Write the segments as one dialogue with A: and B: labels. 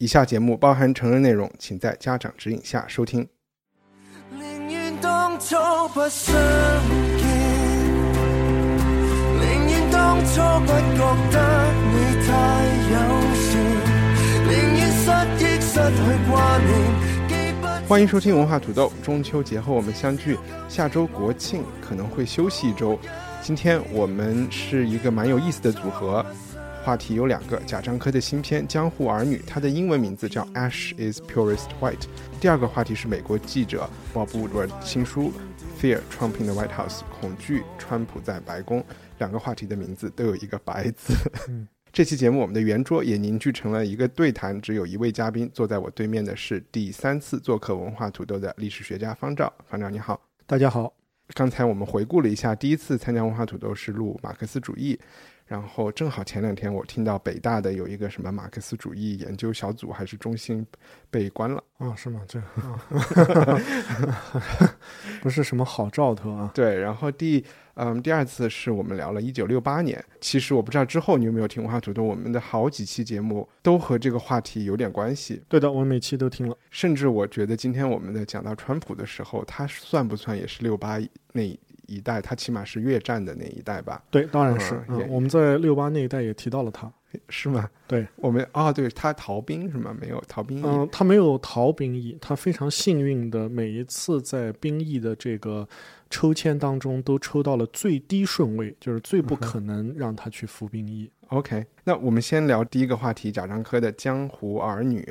A: 以下节目包含成人内容，请在家长指引下收听。
B: 宁願當初不相見，寧願當初不覺得你太友善，寧願失憶失去掛念。記不
A: 歡迎收听文化土豆。中秋节后我们相聚，下周国庆可能会休息一周。今天我们是一个蛮有意思的组合，話題有两个：贾樟柯的新片《江湖儿女》，它的英文名字叫《Ash is Purest White》。第二个话题是美国记者 Bob Woodward 新书《Fear Trump in the White House》，恐惧川普在白宫。两个话题的名字都有一个“白”字。这期节目，我们的圆桌也凝聚成了一个对谈，只有一位嘉宾。坐在我对面的是第三次做客文化土豆的历史学家方丈。方丈你好，
C: 大家好，
A: 刚才我们回顾了一下，第一次参加文化土豆是录马克思主義，然后正好前两天我听到北大的有一个什么马克思主义研究小组还是中心被关了。
C: 啊，是嗎？這 啊，不是什么好兆头啊。
A: 对，然后第嗯第二次是我们聊了一九六八年。其实我不知道之后你有没有听文化土豆，我们的好几期节目都和这个话题有点关系。
C: 对的，我每期都听了。
A: 甚至我觉得今天我们在讲到川普的时候，他算不算也是六八那一代？他起码是越战的那一代吧？
C: 对，当然是。
A: 嗯
C: 嗯，我们在六八那一代也提到了他。
A: 是吗？
C: 对，
A: 我们啊，对他逃兵是吗？没有逃兵役。
C: 嗯，他没有逃兵役，他非常幸运的每一次在兵役的这个抽签当中都抽到了最低顺位，就是最不可能让他去服兵役。
A: OK，那我们先聊第一个话题，贾樟柯的《江湖儿女》。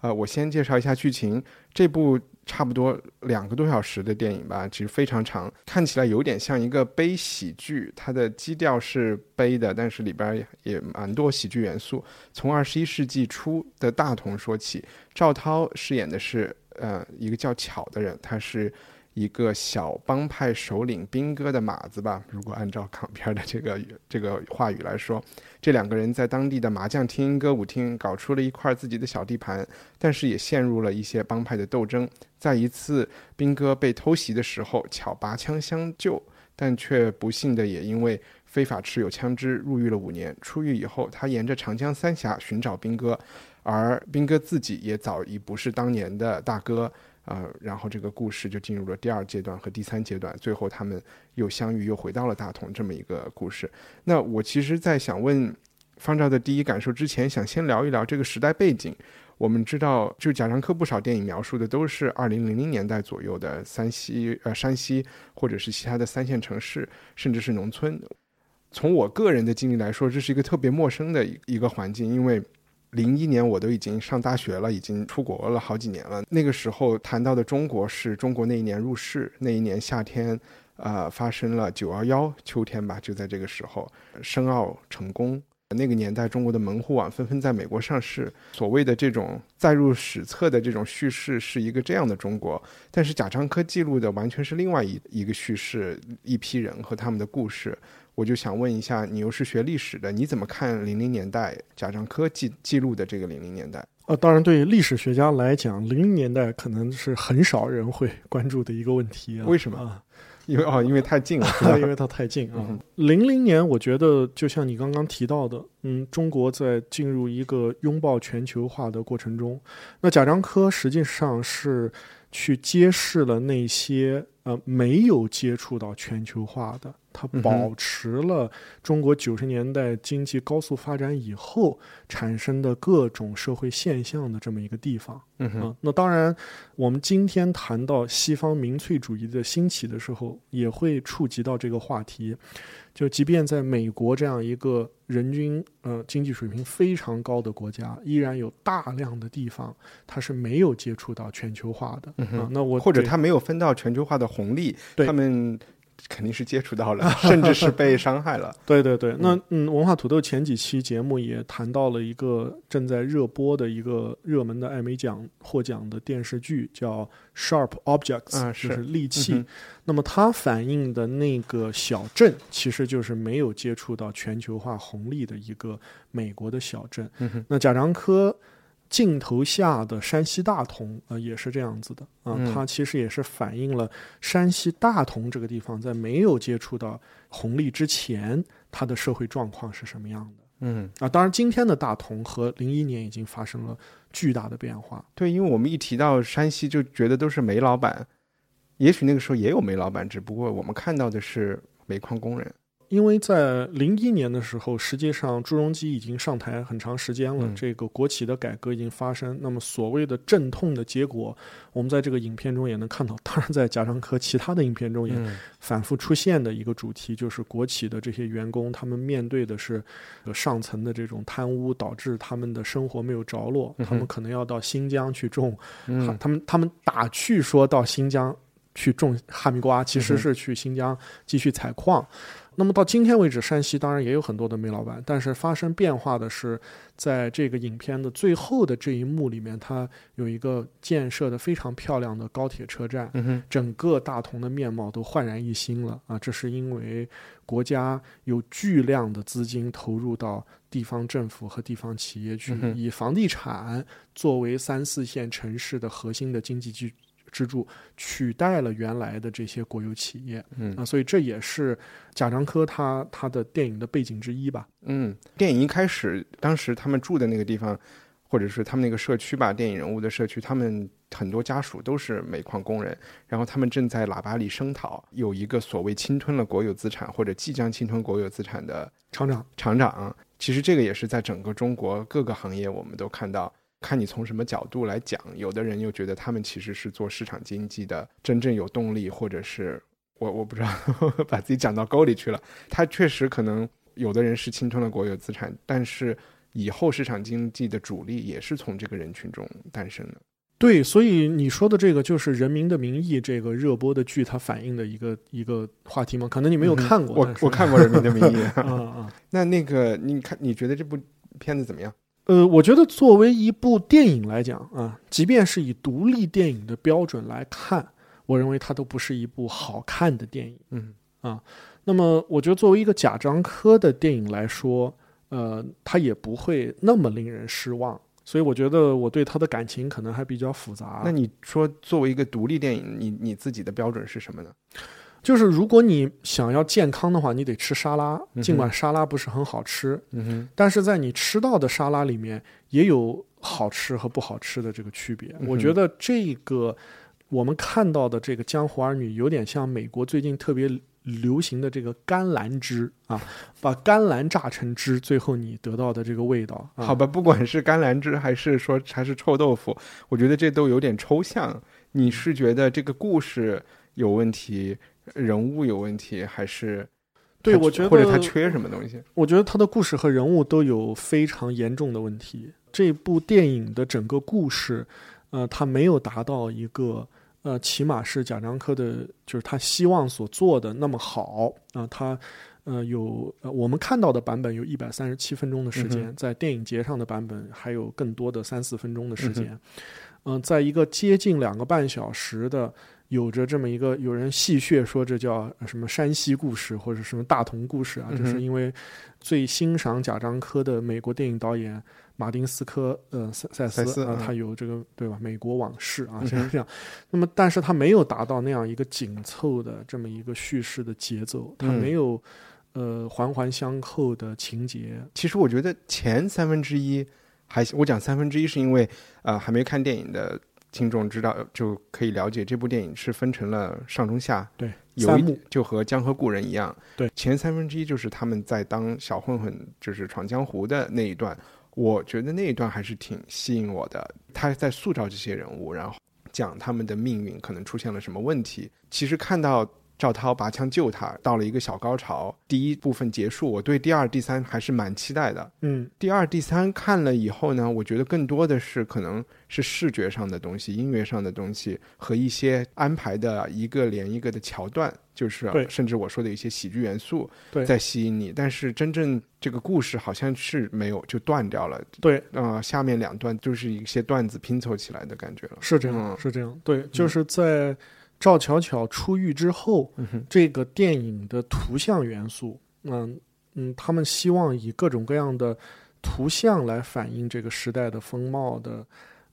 A: 呃，我先介绍一下剧情。这部差不多两个多小时的电影吧，其实非常长，看起来有点像一个悲喜剧。它的基调是悲的，但是里边也蛮多喜剧元素。从二十一世纪初的大同说起，赵涛饰演的是呃一个叫巧的人，他是一个小帮派首领兵哥的马子吧。如果按照港片的这个这个话语来说，这两个人在当地的麻将厅、歌舞厅搞出了一块自己的小地盘，但是也陷入了一些帮派的斗争。在一次兵哥被偷袭的时候，巧拔枪相救，但却不幸的也因为非法持有枪支入狱了五年。出狱以后，他沿着长江三峡寻找兵哥，而兵哥自己也早已不是当年的大哥。呃，然后这个故事就进入了第二阶段和第三阶段，最后他们又相遇，又回到了大同这么一个故事。那我其实，在想问方丈的第一感受之前，想先聊一聊这个时代背景。我们知道，就贾樟柯不少电影描述的都是二零零零年代左右的山西，呃，山西或者是其他的三线城市，甚至是农村。从我个人的经历来说，这是一个特别陌生的一个环境，因为。零一年我都已经上大学了，已经出国了好几年了。那个时候谈到的中国是中国那一年入世，那一年夏天，呃，发生了九幺幺，秋天吧，就在这个时候，申奥成功。那个年代，中国的门户网纷纷在美国上市。所谓的这种载入史册的这种叙事，是一个这样的中国。但是贾樟柯记录的完全是另外一一个叙事，一批人和他们的故事。我就想问一下，你又是学历史的，你怎么看零零年代贾樟柯记记录的这个零零年代？
C: 呃，当然，对于历史学家来讲，零零年代可能是很少人会关注的一个问题啊。
A: 为什么？
C: 啊，
A: 因为哦，因为太近了，
C: 因为它太近啊
A: 嗯。
C: 零零年，我觉得就像你刚刚提到的，嗯，中国在进入一个拥抱全球化的过程中，那贾樟柯实际上是去揭示了那些呃没有接触到全球化的。它保持了中国九十年代经济高速发展以后产生的各种社会现象的这么一个地方。
A: 嗯哼
C: 啊，那当然，我们今天谈到西方民粹主义的兴起的时候，也会触及到这个话题。就即便在美国这样一个人均呃经济水平非常高的国家，依然有大量的地方它是没有接触到全球化的。嗯啊，那我
A: 或者
C: 对
A: 他没有分到全球化的红利，
C: 对
A: 他们肯定是接触到了，甚至是被伤害了。
C: 对 对对，那嗯，文化土豆前几期节目也谈到了一个正在热播的一个热门的艾美奖获奖的电视剧，叫《Sharp Objects》，
A: 啊
C: 就是是利器。
A: 嗯
C: 那么它反映的那个小镇，其实就是没有接触到全球化红利的一个美国的小镇。
A: 嗯
C: 那贾樟柯镜头下的山西大同，呃，也是这样子的啊、
A: 嗯
C: 它其实也是反映了山西大同这个地方在没有接触到红利之前，它的社会状况是什么样的
A: 嗯，
C: 啊。当然，今天的大同和零一年已经发生了巨大的变化。
A: 对，因为我们一提到山西，就觉得都是煤老板，也许那个时候也有煤老板，只不过我们看到的是煤矿工人。
C: 因为在零一年的时候，实际上朱镕基已经上台很长时间了，
A: 嗯
C: 这个国企的改革已经发生。那么所谓的阵痛的结果，我们在这个影片中也能看到。当然，在贾樟柯其他的影片中也
A: 嗯
C: 反复出现的一个主题，就是国企的这些员工，他们面对的是呃上层的这种贪污，导致他们的生活没有着落，
A: 嗯
C: 他们可能要到新疆去种，
A: 嗯
C: 他们他们打趣说到新疆去种哈密瓜，其实是去新疆继续采矿。那么到今天为止，山西当然也有很多的煤老板，但是发生变化的是，在这个影片的最后的这一幕里面，它有一个建设的非常漂亮的高铁车站，
A: 嗯，
C: 整个大同的面貌都焕然一新了啊！这是因为国家有巨量的资金投入到地方政府和地方企业去
A: 嗯，
C: 以房地产作为三四线城市的核心的经济支支柱，取代了原来的这些国有企业
A: 嗯
C: 啊，所以这也是贾樟柯他他的电影的背景之一吧。
A: 嗯，电影一开始，当时他们住的那个地方，或者是他们那个社区吧，电影人物的社区，他们很多家属都是煤矿工人，然后他们正在喇叭里声讨有一个所谓侵吞了国有资产或者即将侵吞国有资产的
C: 厂长，
A: 厂长。其实这个也是在整个中国各个行业我们都看到。看你从什么角度来讲，有的人又觉得他们其实是做市场经济的真正有动力，或者是我我不知道 把自己讲到沟里去了。他确实可能有的人是侵吞了国有资产，但是以后市场经济的主力也是从这个人群中诞生的。
C: 对，所以你说的这个就是《人民的名义》这个热播的剧，它反映的一个一个话题吗？可能你没有看过，
A: 我我看过《人民的名义》
C: 啊 啊。
A: 那那个你看，你觉得这部片子怎么样？
C: 呃，我觉得作为一部电影来讲啊，即便是以独立电影的标准来看，我认为它都不是一部好看的电影。
A: 嗯啊
C: 那么，我觉得作为一个贾樟柯的电影来说，呃，它也不会那么令人失望。所以，我觉得我对他的感情可能还比较复杂。
A: 那你说作为一个独立电影，你你自己的标准是什么呢？
C: 就是如果你想要健康的话，你得吃沙拉，尽管沙拉不是很好吃，
A: 嗯，
C: 但是在你吃到的沙拉里面也有好吃和不好吃的这个区别。
A: 嗯
C: 我觉得这个我们看到的这个《江湖儿女》有点像美国最近特别流行的这个甘蓝汁啊，把甘蓝榨成汁，最后你得到的这个味道。啊、
A: 好吧，不管是甘蓝汁还是说还是臭豆腐，我觉得这都有点抽象。你是觉得这个故事有问题，人物有问题，还是
C: 对我觉得
A: 或者他缺什么东西？
C: 我觉得他的故事和人物都有非常严重的问题。这部电影的整个故事，呃，他没有达到一个呃，起码是贾樟柯的，就是他希望所做的那么好啊、他呃有呃我们看到的版本有一百三十七分钟的时间，
A: 嗯
C: 在电影节上的版本还有更多的三四分钟的时
A: 嗯
C: 间。嗯、在一个接近两个半小时的。有着这么一个，有人戏谑说这叫呃什么山西故事或者什么大同故事啊，这是因为最欣赏贾樟柯的美国电影导演马丁斯科呃塞塞斯啊、他有这个对吧？美国往事啊，这样。那么，但是他没有达到那样一个紧凑的这么一个叙事的节奏，他
A: 嗯
C: 没有呃环环相扣的情节。
A: 其实我觉得前三分之一还行，我讲三分之一是因为呃还没看电影的听众知道就可以了解，这部电影是分成了上中下，
C: 对，
A: 有一
C: 三幕
A: 就和《江河故人》一样，
C: 对，
A: 前三分之一就是他们在当小混混，就是闯江湖的那一段，我觉得那一段还是挺吸引我的。他在塑造这些人物，然后讲他们的命运可能出现了什么问题。其实看到赵涛拔枪救他，到了一个小高潮，第一部分结束，我对第二、第三还是蛮期待的。
C: 嗯
A: 第二、第三看了以后呢，我觉得更多的是可能是视觉上的东西、音乐上的东西和一些安排的一个连一个的桥段，就是甚至我说的一些喜剧元素
C: 对
A: 在吸引你。但是真正这个故事好像是没有就断掉了，
C: 对，
A: 呃，下面两段就是一些段子拼凑起来的感觉了。
C: 是这样，
A: 嗯
C: 是这样。对，就是在赵巧巧出狱之后，
A: 嗯，
C: 这个电影的图像元素，嗯嗯，他们希望以各种各样的图像来反映这个时代的风貌的，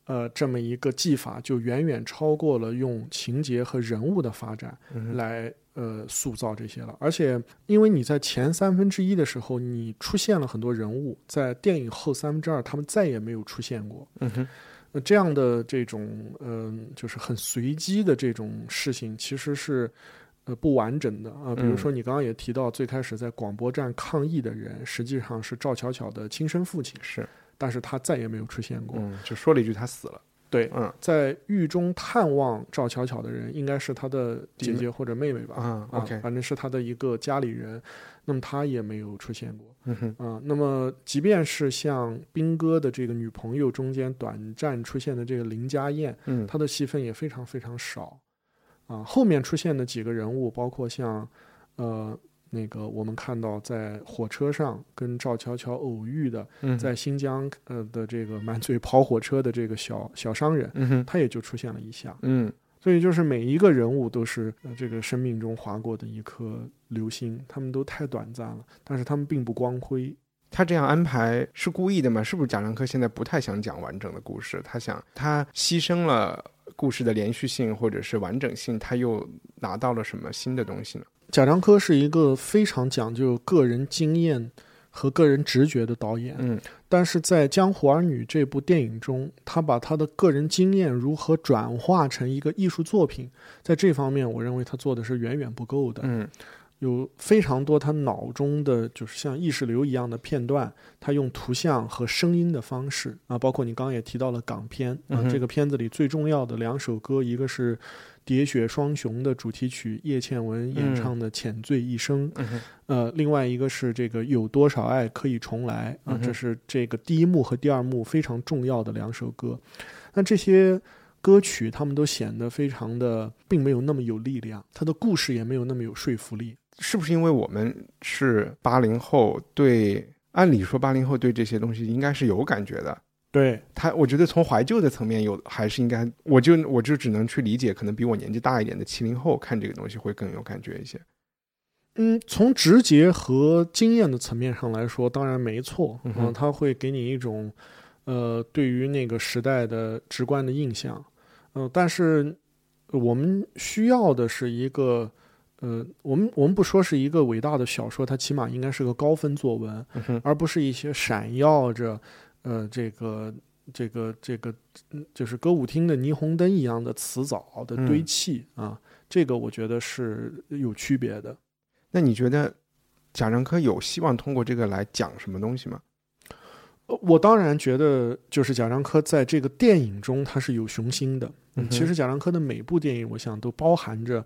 C: 呃，这么一个技法，就远远超过了用情节和人物的发展来呃塑造这些了。而且，因为你在前三分之一的时候，你出现了很多人物，在电影后三分之二，他们再也没有出现过。
A: 嗯哼，
C: 那这样的这种嗯、就是很随机的这种事情，其实是呃不完整的啊。比如说你刚刚也提到，最开始在广播站抗议的人，实际上是赵巧巧的亲生父亲，
A: 是，
C: 但是他再也没有出现过。
A: 嗯，就说了一句他死了。
C: 对，
A: 嗯
C: 在狱中探望赵巧巧的人，应该是他的姐姐或者妹妹吧？
A: 啊，OK，
C: 反正是他的一个家里人，那么他也没有出现过。
A: 嗯哼，
C: 啊，那么即便是像兵哥的这个女朋友中间短暂出现的这个林家燕，
A: 嗯
C: 她的戏份也非常非常少。啊，后面出现的几个人物，包括像呃那个我们看到在火车上跟赵乔乔偶遇的，
A: 嗯，
C: 在新疆呃的这个满嘴跑火车的这个小小商人，他也就出现了一下。
A: 嗯
C: 所以就是每一个人物都是呃这个生命中划过的一颗流星，他们都太短暂了，但是他们并不光辉。
A: 他这样安排是故意的吗？是不是贾樟柯现在不太想讲完整的故事？他想他牺牲了故事的连续性或者是完整性，他又拿到了什么新的东西呢？
C: 贾樟柯是一个非常讲究个人经验和个人直觉的导演，
A: 嗯
C: 但是在《江湖儿女》这部电影中，他把他的个人经验如何转化成一个艺术作品，在这方面，我认为他做的是远远不够的。
A: 嗯
C: 有非常多他脑中的就是像意识流一样的片段，他用图像和声音的方式。啊，包括你刚刚也提到了港片啊，
A: 嗯
C: 这个片子里最重要的两首歌，一个是《喋血双雄》的主题曲，叶倩文演唱的《浅醉一生》，
A: 嗯
C: 呃，另外一个是这个有多少爱可以重来？啊这是这个第一幕和第二幕非常重要的两首歌。那这些歌曲他们都显得非常的，并没有那么有力量，他的故事也没有那么有说服力。
A: 是不是因为我们是八零后，对，按理说八零后对这些东西应该是有感觉的。
C: 对，
A: 他，我觉得从怀旧的层面有，还是应该，我就我就只能去理解，可能比我年纪大一点的七零后看这个东西会更有感觉一些。
C: 嗯，从直觉和经验的层面上来说，当然没错，
A: 嗯哼
C: 嗯，它会给你一种，呃，对于那个时代的直观的印象，呃，但是我们需要的是一个，呃，我们我们不说是一个伟大的小说，它起码应该是个高分作文，
A: 嗯，
C: 而不是一些闪耀着，呃，这个这个这个，嗯就是歌舞厅的霓虹灯一样的词藻的堆
A: 嗯
C: 砌、啊，这个我觉得是有区别的。
A: 那你觉得贾樟柯有希望通过这个来讲什么东西吗？
C: 呃我当然觉得，就是贾樟柯在这个电影中他是有雄心的。
A: 嗯
C: 其实贾樟柯的每部电影，我想都包含着，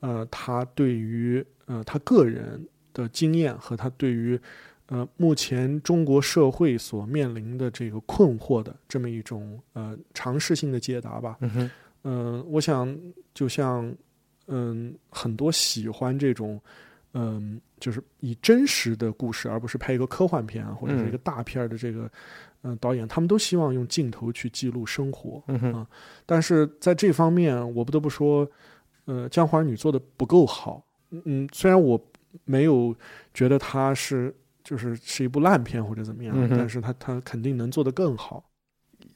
C: 呃，他对于呃他个人的经验和他对于呃目前中国社会所面临的这个困惑的这么一种呃尝试性的解答吧。
A: 嗯哼，
C: 嗯，我想就像嗯很多喜欢这种嗯就是以真实的故事，而不是拍一个科幻片啊或者是一个大片的这个嗯、呃导演，他们都希望用镜头去记录生活。
A: 嗯哼，
C: 啊但是在这方面，我不得不说，呃，《江湖儿女》做的不够好。嗯，虽然我没有觉得它是就是是一部烂片或者怎么样，
A: 嗯
C: 但是它它肯定能做得更好。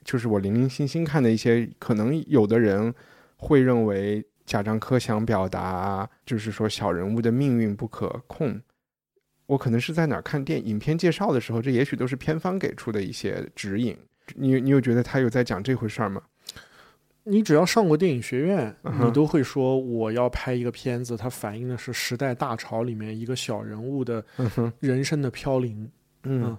A: 就是我零零星星看的一些，可能有的人会认为贾樟柯想表达，就是说小人物的命运不可控。我可能是在哪儿看电影片介绍的时候，这也许都是片方给出的一些指引。你你有觉得他有在讲这回事儿吗？
C: 你只要上过电影学院，你都会说我要拍一个片子，它反映的是时代大潮里面一个小人物的人生的飘零。
A: 嗯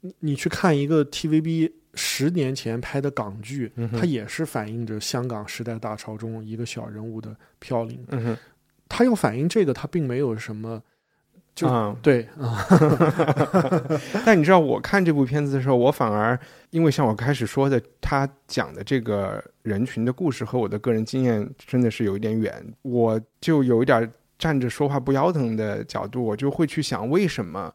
C: 你你去看一个 TVB 十年前拍的港剧，
A: 嗯
C: 它也是反映着香港时代大潮中一个小人物的飘零。
A: 嗯哼，
C: 它要反映这个，它并没有什么，就
A: 啊
C: 对啊，
A: 但你知道，我看这部片子的时候，我反而因为像我开始说的，他讲的这个人群的故事和我的个人经验真的是有一点远，我就有一点站着说话不腰疼的角度，我就会去想，为什么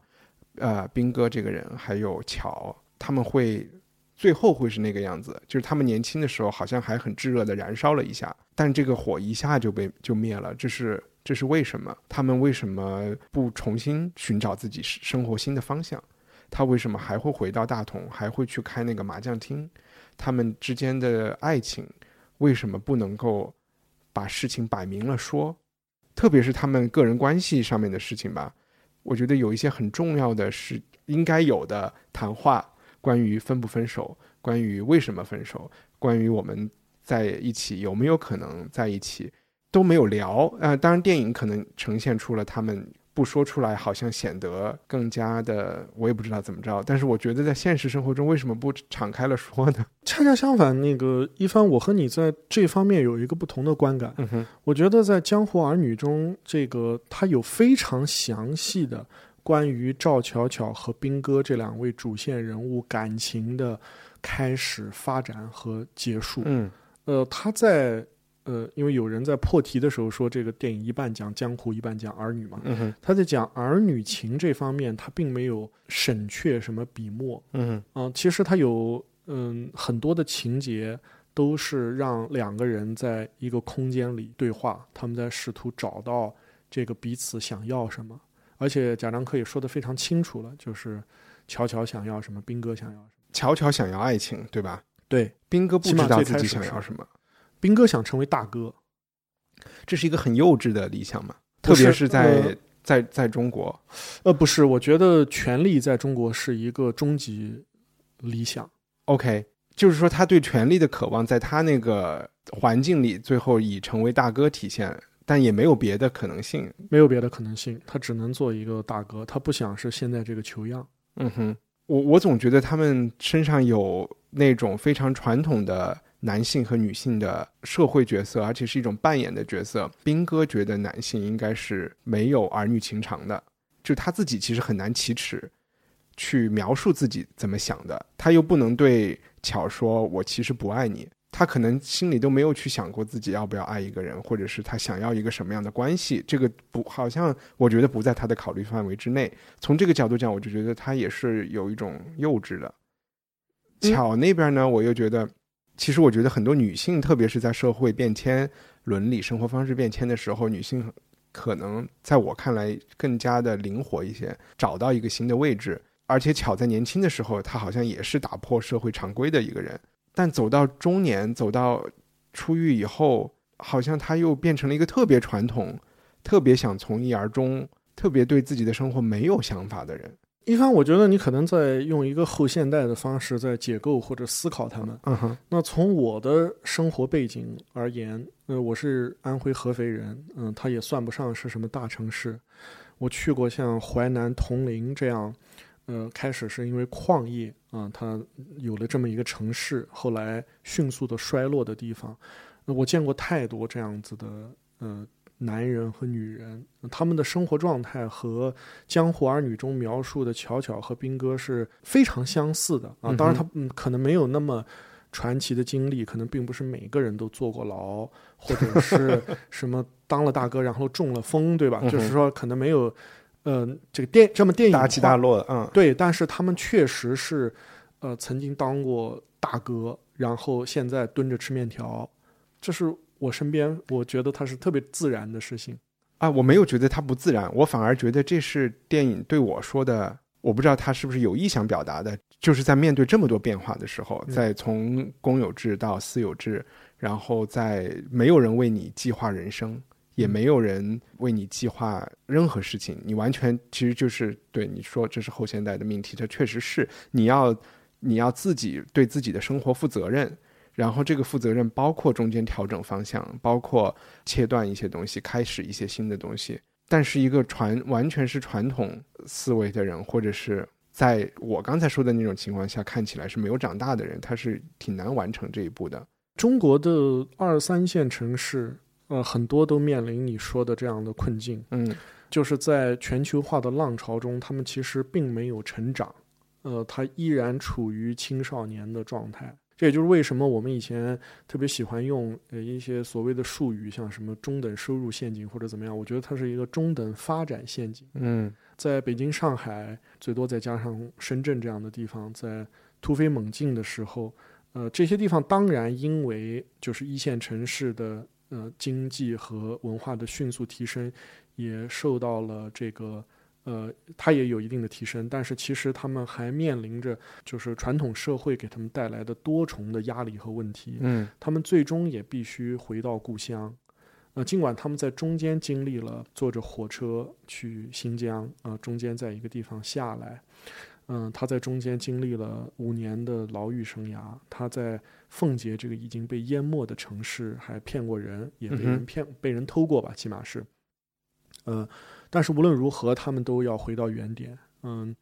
A: 呃，兵哥这个人还有乔他们会最后会是那个样子？就是他们年轻的时候好像还很炙热的燃烧了一下，但这个火一下就被就灭了，这是这是为什么？他们为什么不重新寻找自己生活新的方向？他为什么还会回到大同，还会去开那个麻将厅？他们之间的爱情为什么不能够把事情摆明了说？特别是他们个人关系上面的事情吧，我觉得有一些很重要的是应该有的谈话，关于分不分手，关于为什么分手，关于我们在一起有没有可能在一起，都没有聊。呃，当然电影可能呈现出了他们不说出来，好像显得更加的，我也不知道怎么着。但是我觉得在现实生活中，为什么不敞开了说呢？
C: 恰恰相反，那个一帆，我和你在这方面有一个不同的观感。
A: 嗯哼，
C: 我觉得在《江湖儿女》中，这个他有非常详细的关于赵巧巧和兵哥这两位主线人物感情的开始、发展和结束。
A: 嗯
C: 呃，他在呃，因为有人在破题的时候说，这个电影一半讲江湖，一半讲儿女嘛。
A: 嗯哼，
C: 他在讲儿女情这方面，他并没有省却什么笔墨。
A: 嗯哼，
C: 啊、其实他有嗯很多的情节都是让两个人在一个空间里对话，他们在试图找到这个彼此想要什么。而且贾樟柯也说得非常清楚了，就是乔乔想要什么，兵哥想要什么。
A: 乔乔想要爱情，对吧？
C: 对，
A: 兵哥不知道自己想要什么，
C: 兵哥想成为大哥，
A: 这是一个很幼稚的理想嘛，特别是在、
C: 呃
A: 在在中国。
C: 呃，不是，我觉得权力在中国是一个终极理想。
A: OK，就是说他对权力的渴望，在他那个环境里，最后以成为大哥体现，但也没有别的可能性。
C: 没有别的可能性，他只能做一个大哥，他不想是现在这个球样。
A: 嗯哼，我我总觉得他们身上有那种非常传统的男性和女性的社会角色，而且是一种扮演的角色。兵哥觉得男性应该是没有儿女情长的，就他自己其实很难启齿去描述自己怎么想的，他又不能对巧说“我其实不爱你”。他可能心里都没有去想过自己要不要爱一个人，或者是他想要一个什么样的关系，这个不好像我觉得不在他的考虑范围之内。从这个角度讲，我就觉得他也是有一种幼稚的。
C: 嗯
A: 巧那边呢，我又觉得，其实我觉得很多女性，特别是在社会变迁、伦理、生活方式变迁的时候，女性可能在我看来更加的灵活一些，找到一个新的位置。而且巧在年轻的时候，她好像也是打破社会常规的一个人，但走到中年，走到出狱以后，好像她又变成了一个特别传统、特别想从一而终、特别对自己的生活没有想法的人。
C: 一帆，我觉得你可能在用一个后现代的方式在解构或者思考他们。
A: 嗯哼，
C: 那从我的生活背景而言，呃，我是安徽合肥人，嗯、它也算不上是什么大城市。我去过像淮南铜陵这样，呃，开始是因为矿业啊、它有了这么一个城市，后来迅速的衰落的地方。那我见过太多这样子的，呃，男人和女人，他们的生活状态和《江湖儿女》中描述的巧巧和兵哥是非常相似的啊。当然，他嗯可能没有那么传奇的经历，可能并不是每个人都坐过牢，或者是什么当了大哥然后中了风，对吧？
A: 嗯
C: 就是说可能没有，呃，这个电这么电影
A: 大起大
C: 化
A: 落，嗯，
C: 对，但是他们确实是，呃，曾经当过大哥，然后现在蹲着吃面条，这是我身边我觉得它是特别自然的事情。
A: 啊，我没有觉得它不自然，我反而觉得这是电影对我说的，我不知道他是不是有意想表达的，就是在面对这么多变化的时候，
C: 嗯
A: 在从公有制到私有制，然后在没有人为你计划人生，也没有人为你计划任何事情，你完全其实就是对你说这是后现代的命题，这确实是你要你要自己对自己的生活负责任。然后这个负责任包括中间调整方向，包括切断一些东西，开始一些新的东西。但是一个传完全是传统思维的人，或者是在我刚才说的那种情况下看起来是没有长大的人，他是挺难完成这一步的。
C: 中国的二三线城市，呃，很多都面临你说的这样的困境，
A: 嗯
C: 就是在全球化的浪潮中，他们其实并没有成长，呃，他依然处于青少年的状态。这也就是为什么我们以前特别喜欢用呃一些所谓的术语，像什么中等收入陷阱或者怎么样，我觉得它是一个中等发展陷阱。
A: 嗯
C: 在北京、上海，最多再加上深圳这样的地方，在突飞猛进的时候，呃，这些地方当然因为就是一线城市的呃经济和文化的迅速提升，也受到了这个呃，它也有一定的提升，但是其实他们还面临着就是传统社会给他们带来的多重的压力和问题。
A: 嗯
C: 他们最终也必须回到故乡。呃，尽管他们在中间经历了坐着火车去新疆，呃，中间在一个地方下来，嗯、他在中间经历了五年的牢狱生涯，他在奉节这个已经被淹没的城市还骗过人，也被人骗、被人偷过吧，起码是，呃，但是无论如何，他们都要回到原点，嗯。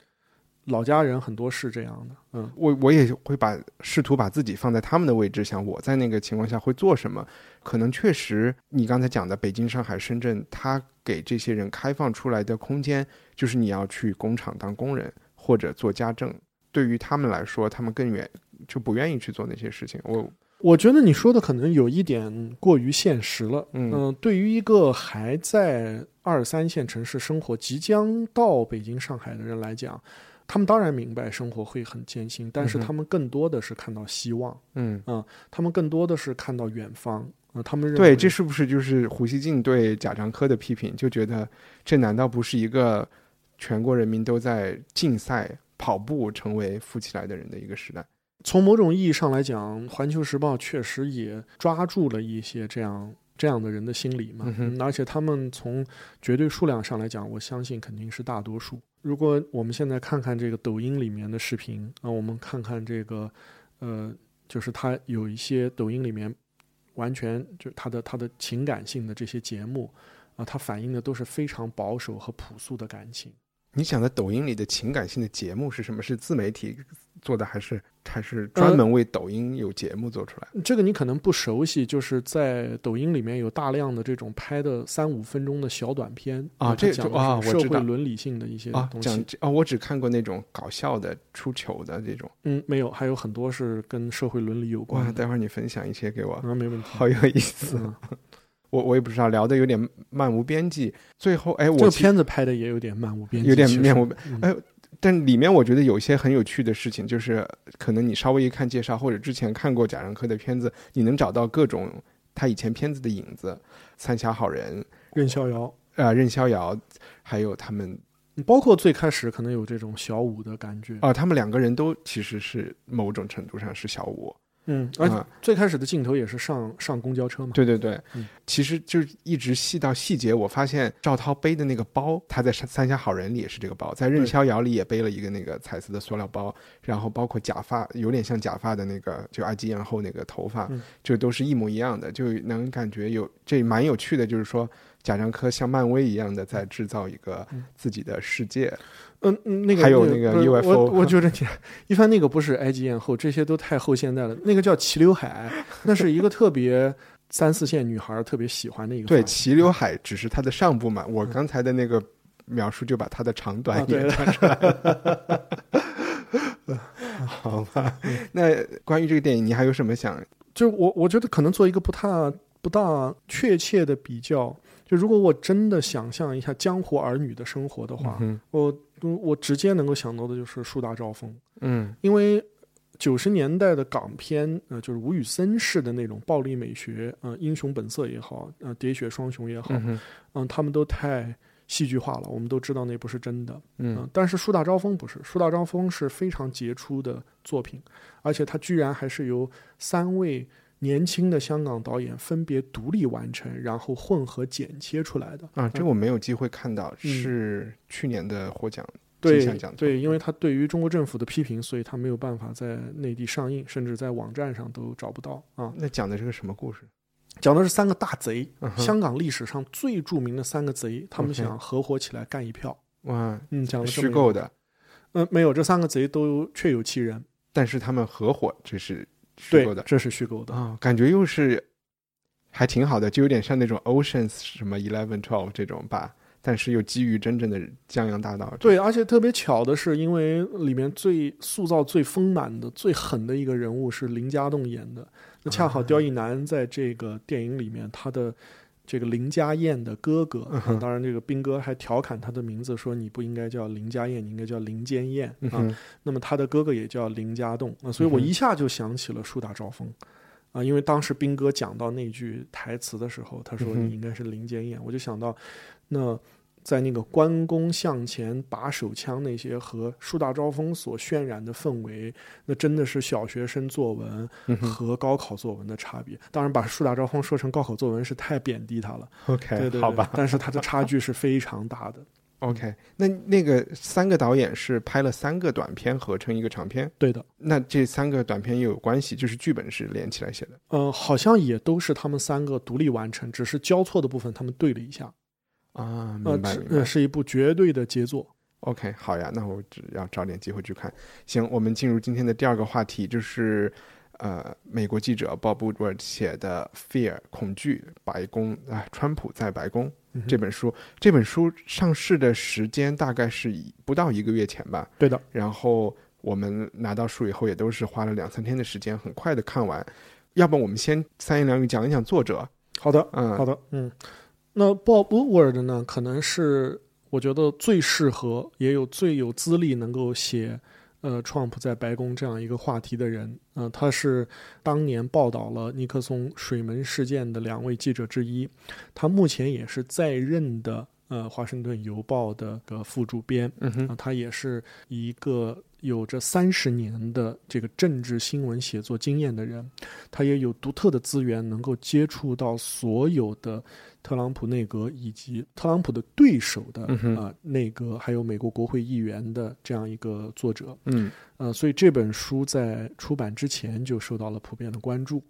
C: 老家人很多是这样的，嗯，
A: 我我也会把试图把自己放在他们的位置想，我在那个情况下会做什么？可能确实，你刚才讲的北京、上海、深圳，他给这些人开放出来的空间，就是你要去工厂当工人或者做家政。对于他们来说，他们更愿就不愿意去做那些事情。我
C: 我觉得你说的可能有一点过于现实了。
A: 嗯
C: 呃对于一个还在二三线城市生活、即将到北京、上海的人来讲，他们当然明白生活会很艰辛，但是他们更多的是看到希望，
A: 嗯啊，
C: 他们更多的是看到远方。呃，他们认
A: 对，这是不是就是胡锡进对贾樟柯的批评？就觉得这难道不是一个全国人民都在竞赛跑步成为富起来的人的一个时代？
C: 从某种意义上来讲，《环球时报》确实也抓住了一些这样这样的人的心理嘛。
A: 嗯
C: 而且他们从绝对数量上来讲，我相信肯定是大多数。如果我们现在看看这个抖音里面的视频，啊，我们看看这个，呃，就是它有一些抖音里面完全就它的它的情感性的这些节目，啊，它反映的都是非常保守和朴素的感情。
A: 你想的抖音里的情感性的节目是什么？是自媒体做的，还是还是专门为抖音有节目做出来的？
C: 这个你可能不熟悉，就是在抖音里面有大量的这种拍的三五分钟的小短片
A: 啊这
C: 讲
A: 啊
C: 社会伦理性的一些
A: 啊，
C: 东西。
A: 啊，我只看过那种搞笑的、出糗的这种。
C: 嗯，没有，还有很多是跟社会伦理有关。
A: 待会儿你分享一些给我，
C: 啊，没问题。
A: 好有意思。
C: 嗯，
A: 我我也不知道，聊的有点漫无边际。最后，哎，我
C: 这个片子拍的也有点漫无边际，
A: 有点面无
C: 嗯
A: 哎但里面我觉得有一些很有趣的事情，就是可能你稍微一看介绍，或者之前看过贾樟柯的片子，你能找到各种他以前片子的影子，《三峡好人》
C: 任逍遥，
A: 呃，任逍遥，还有他们
C: 包括最开始可能有这种小五的感觉。
A: 啊、他们两个人都其实是某种程度上是小五。
C: 嗯，而且
A: 啊
C: 最开始的镜头也是上上公交车嘛。
A: 对对对，
C: 嗯。
A: 其实就是一直细到细节，我发现赵涛背的那个包，他在《三三峡好人》里也是这个包，在《任逍遥》里也背了一个那个彩色的塑料包，然后包括假发，有点像假发的那个，就爱吉艳后那个头发，
C: 嗯。
A: 就都是一模一样的，就能感觉有这蛮有趣的，就是说贾樟柯像漫威一样的在制造一个
C: 嗯。
A: 自己的世界。
C: 嗯嗯，那个
A: 还有
C: 那
A: 那个 UFO
C: 我我觉得你一帆那个不是埃及 艳后，这些都太后现代了。那个叫齐刘海，那是一个特别三四线女孩特别喜欢的一个
A: 对，齐刘海只是它的上部嘛，我刚才的那个描述就把它的长短
C: 啊，对
A: 也
C: 了，
A: 好吧，那关于这个电影，你还有什么想？
C: 就我我觉得可能做一个不大不大确切的比较，就如果我真的想象一下江湖儿女的生活的话，
A: 嗯
C: 我我直接能够想到的就是树大招风，
A: 嗯
C: 因为九十年代的港片，呃，就是吴宇森式的那种暴力美学，呃，英雄本色也好，呃，喋血双雄也好，
A: 嗯
C: 他们都太戏剧化了，我们都知道那不是真的。嗯
A: 嗯，
C: 但是树大招风不是，树大招风是非常杰出的作品，而且它居然还是由三位年轻的香港导演分别独立完成，然后混合剪切出来的。
A: 啊，这我没有机会看到，
C: 嗯
A: 是去年的获奖
C: 对对，因为他对于中国政府的批评，所以他没有办法在内地上映，甚至在网站上都找不到啊。
A: 那讲的是个什么故事？
C: 讲的是三个大贼，
A: 嗯
C: 香港历史上最著名的三个贼，他们想合伙起来干一票。
A: 哇，
C: 嗯，讲的
A: 虚构，的，
C: 嗯、没有，这三个贼都确有其人，
A: 但是他们合伙，这是虚
C: 对
A: 构的，
C: 这是虚构的。
A: 啊、感觉又是还挺好的，就有点像那种 Oceans 什么 Eleven Twelve 这种吧，但是又基于真正的江洋大盗。
C: 对，而且特别巧的是，因为里面最塑造最丰满的、最狠的一个人物是林家栋演的。那恰好刁亦男在这个电影里面，他的这个林家燕的哥哥，
A: 嗯
C: 当然这个兵哥还调侃他的名字，说你不应该叫林家燕，你应该叫林间燕啊。那么他的哥哥也叫林家栋啊，所以我一下就想起了《树大招风》啊，因为当时兵哥讲到那句台词的时候，他说你应该是林间燕，我就想到那。在那个关公向前拔手枪那些和《树大招风》所渲染的氛围，那真的是小学生作文和高考作文的差别。当然，把《树大招风》说成高考作文是太贬低他了
A: ，，OK，
C: 对对对，
A: 好吧
C: 但是它的差距是非常大的。
A: ，OK。那那个三个导演是拍了三个短片合成一个长片，
C: 对的，
A: 那这三个短片又有关系，就是剧本是连起来写的。
C: 呃，好像也都是他们三个独立完成，只是交错的部分他们对了一下。
A: 啊，
C: 呃，
A: 明白明白
C: 是呃，。是一部绝对的杰作。
A: OK，好呀，那我只要找点机会去看。行，我们进入今天的第二个话题，就是呃，美国记者 Bob Woodward 写的《Fear》恐惧白宫啊，川普在白宫
C: 嗯
A: 这本书。这本书上市的时间大概是以不到一个月前吧，
C: 对的，
A: 然后我们拿到书以后也都是花了两三天的时间，很快的看完。要不我们先三言两语讲一讲作者？
C: 好的，
A: 嗯，
C: 好的，嗯。那 Bob Woodward 呢，可能是我觉得最适合，也有最有资历能够写呃 Trump 在白宫这样一个话题的人。呃，他是当年报道了尼克松水门事件的两位记者之一，他目前也是在任的呃《华盛顿邮报》的个副主编。
A: 嗯哼
C: 啊，他也是一个有着三十年的这个政治新闻写作经验的人，他也有独特的资源，能够接触到所有的特朗普内阁以及特朗普的对手的啊、内阁，还有美国国会议员的这样一个作者。
A: 嗯
C: 呃，所以这本书在出版之前就受到了普遍的关注。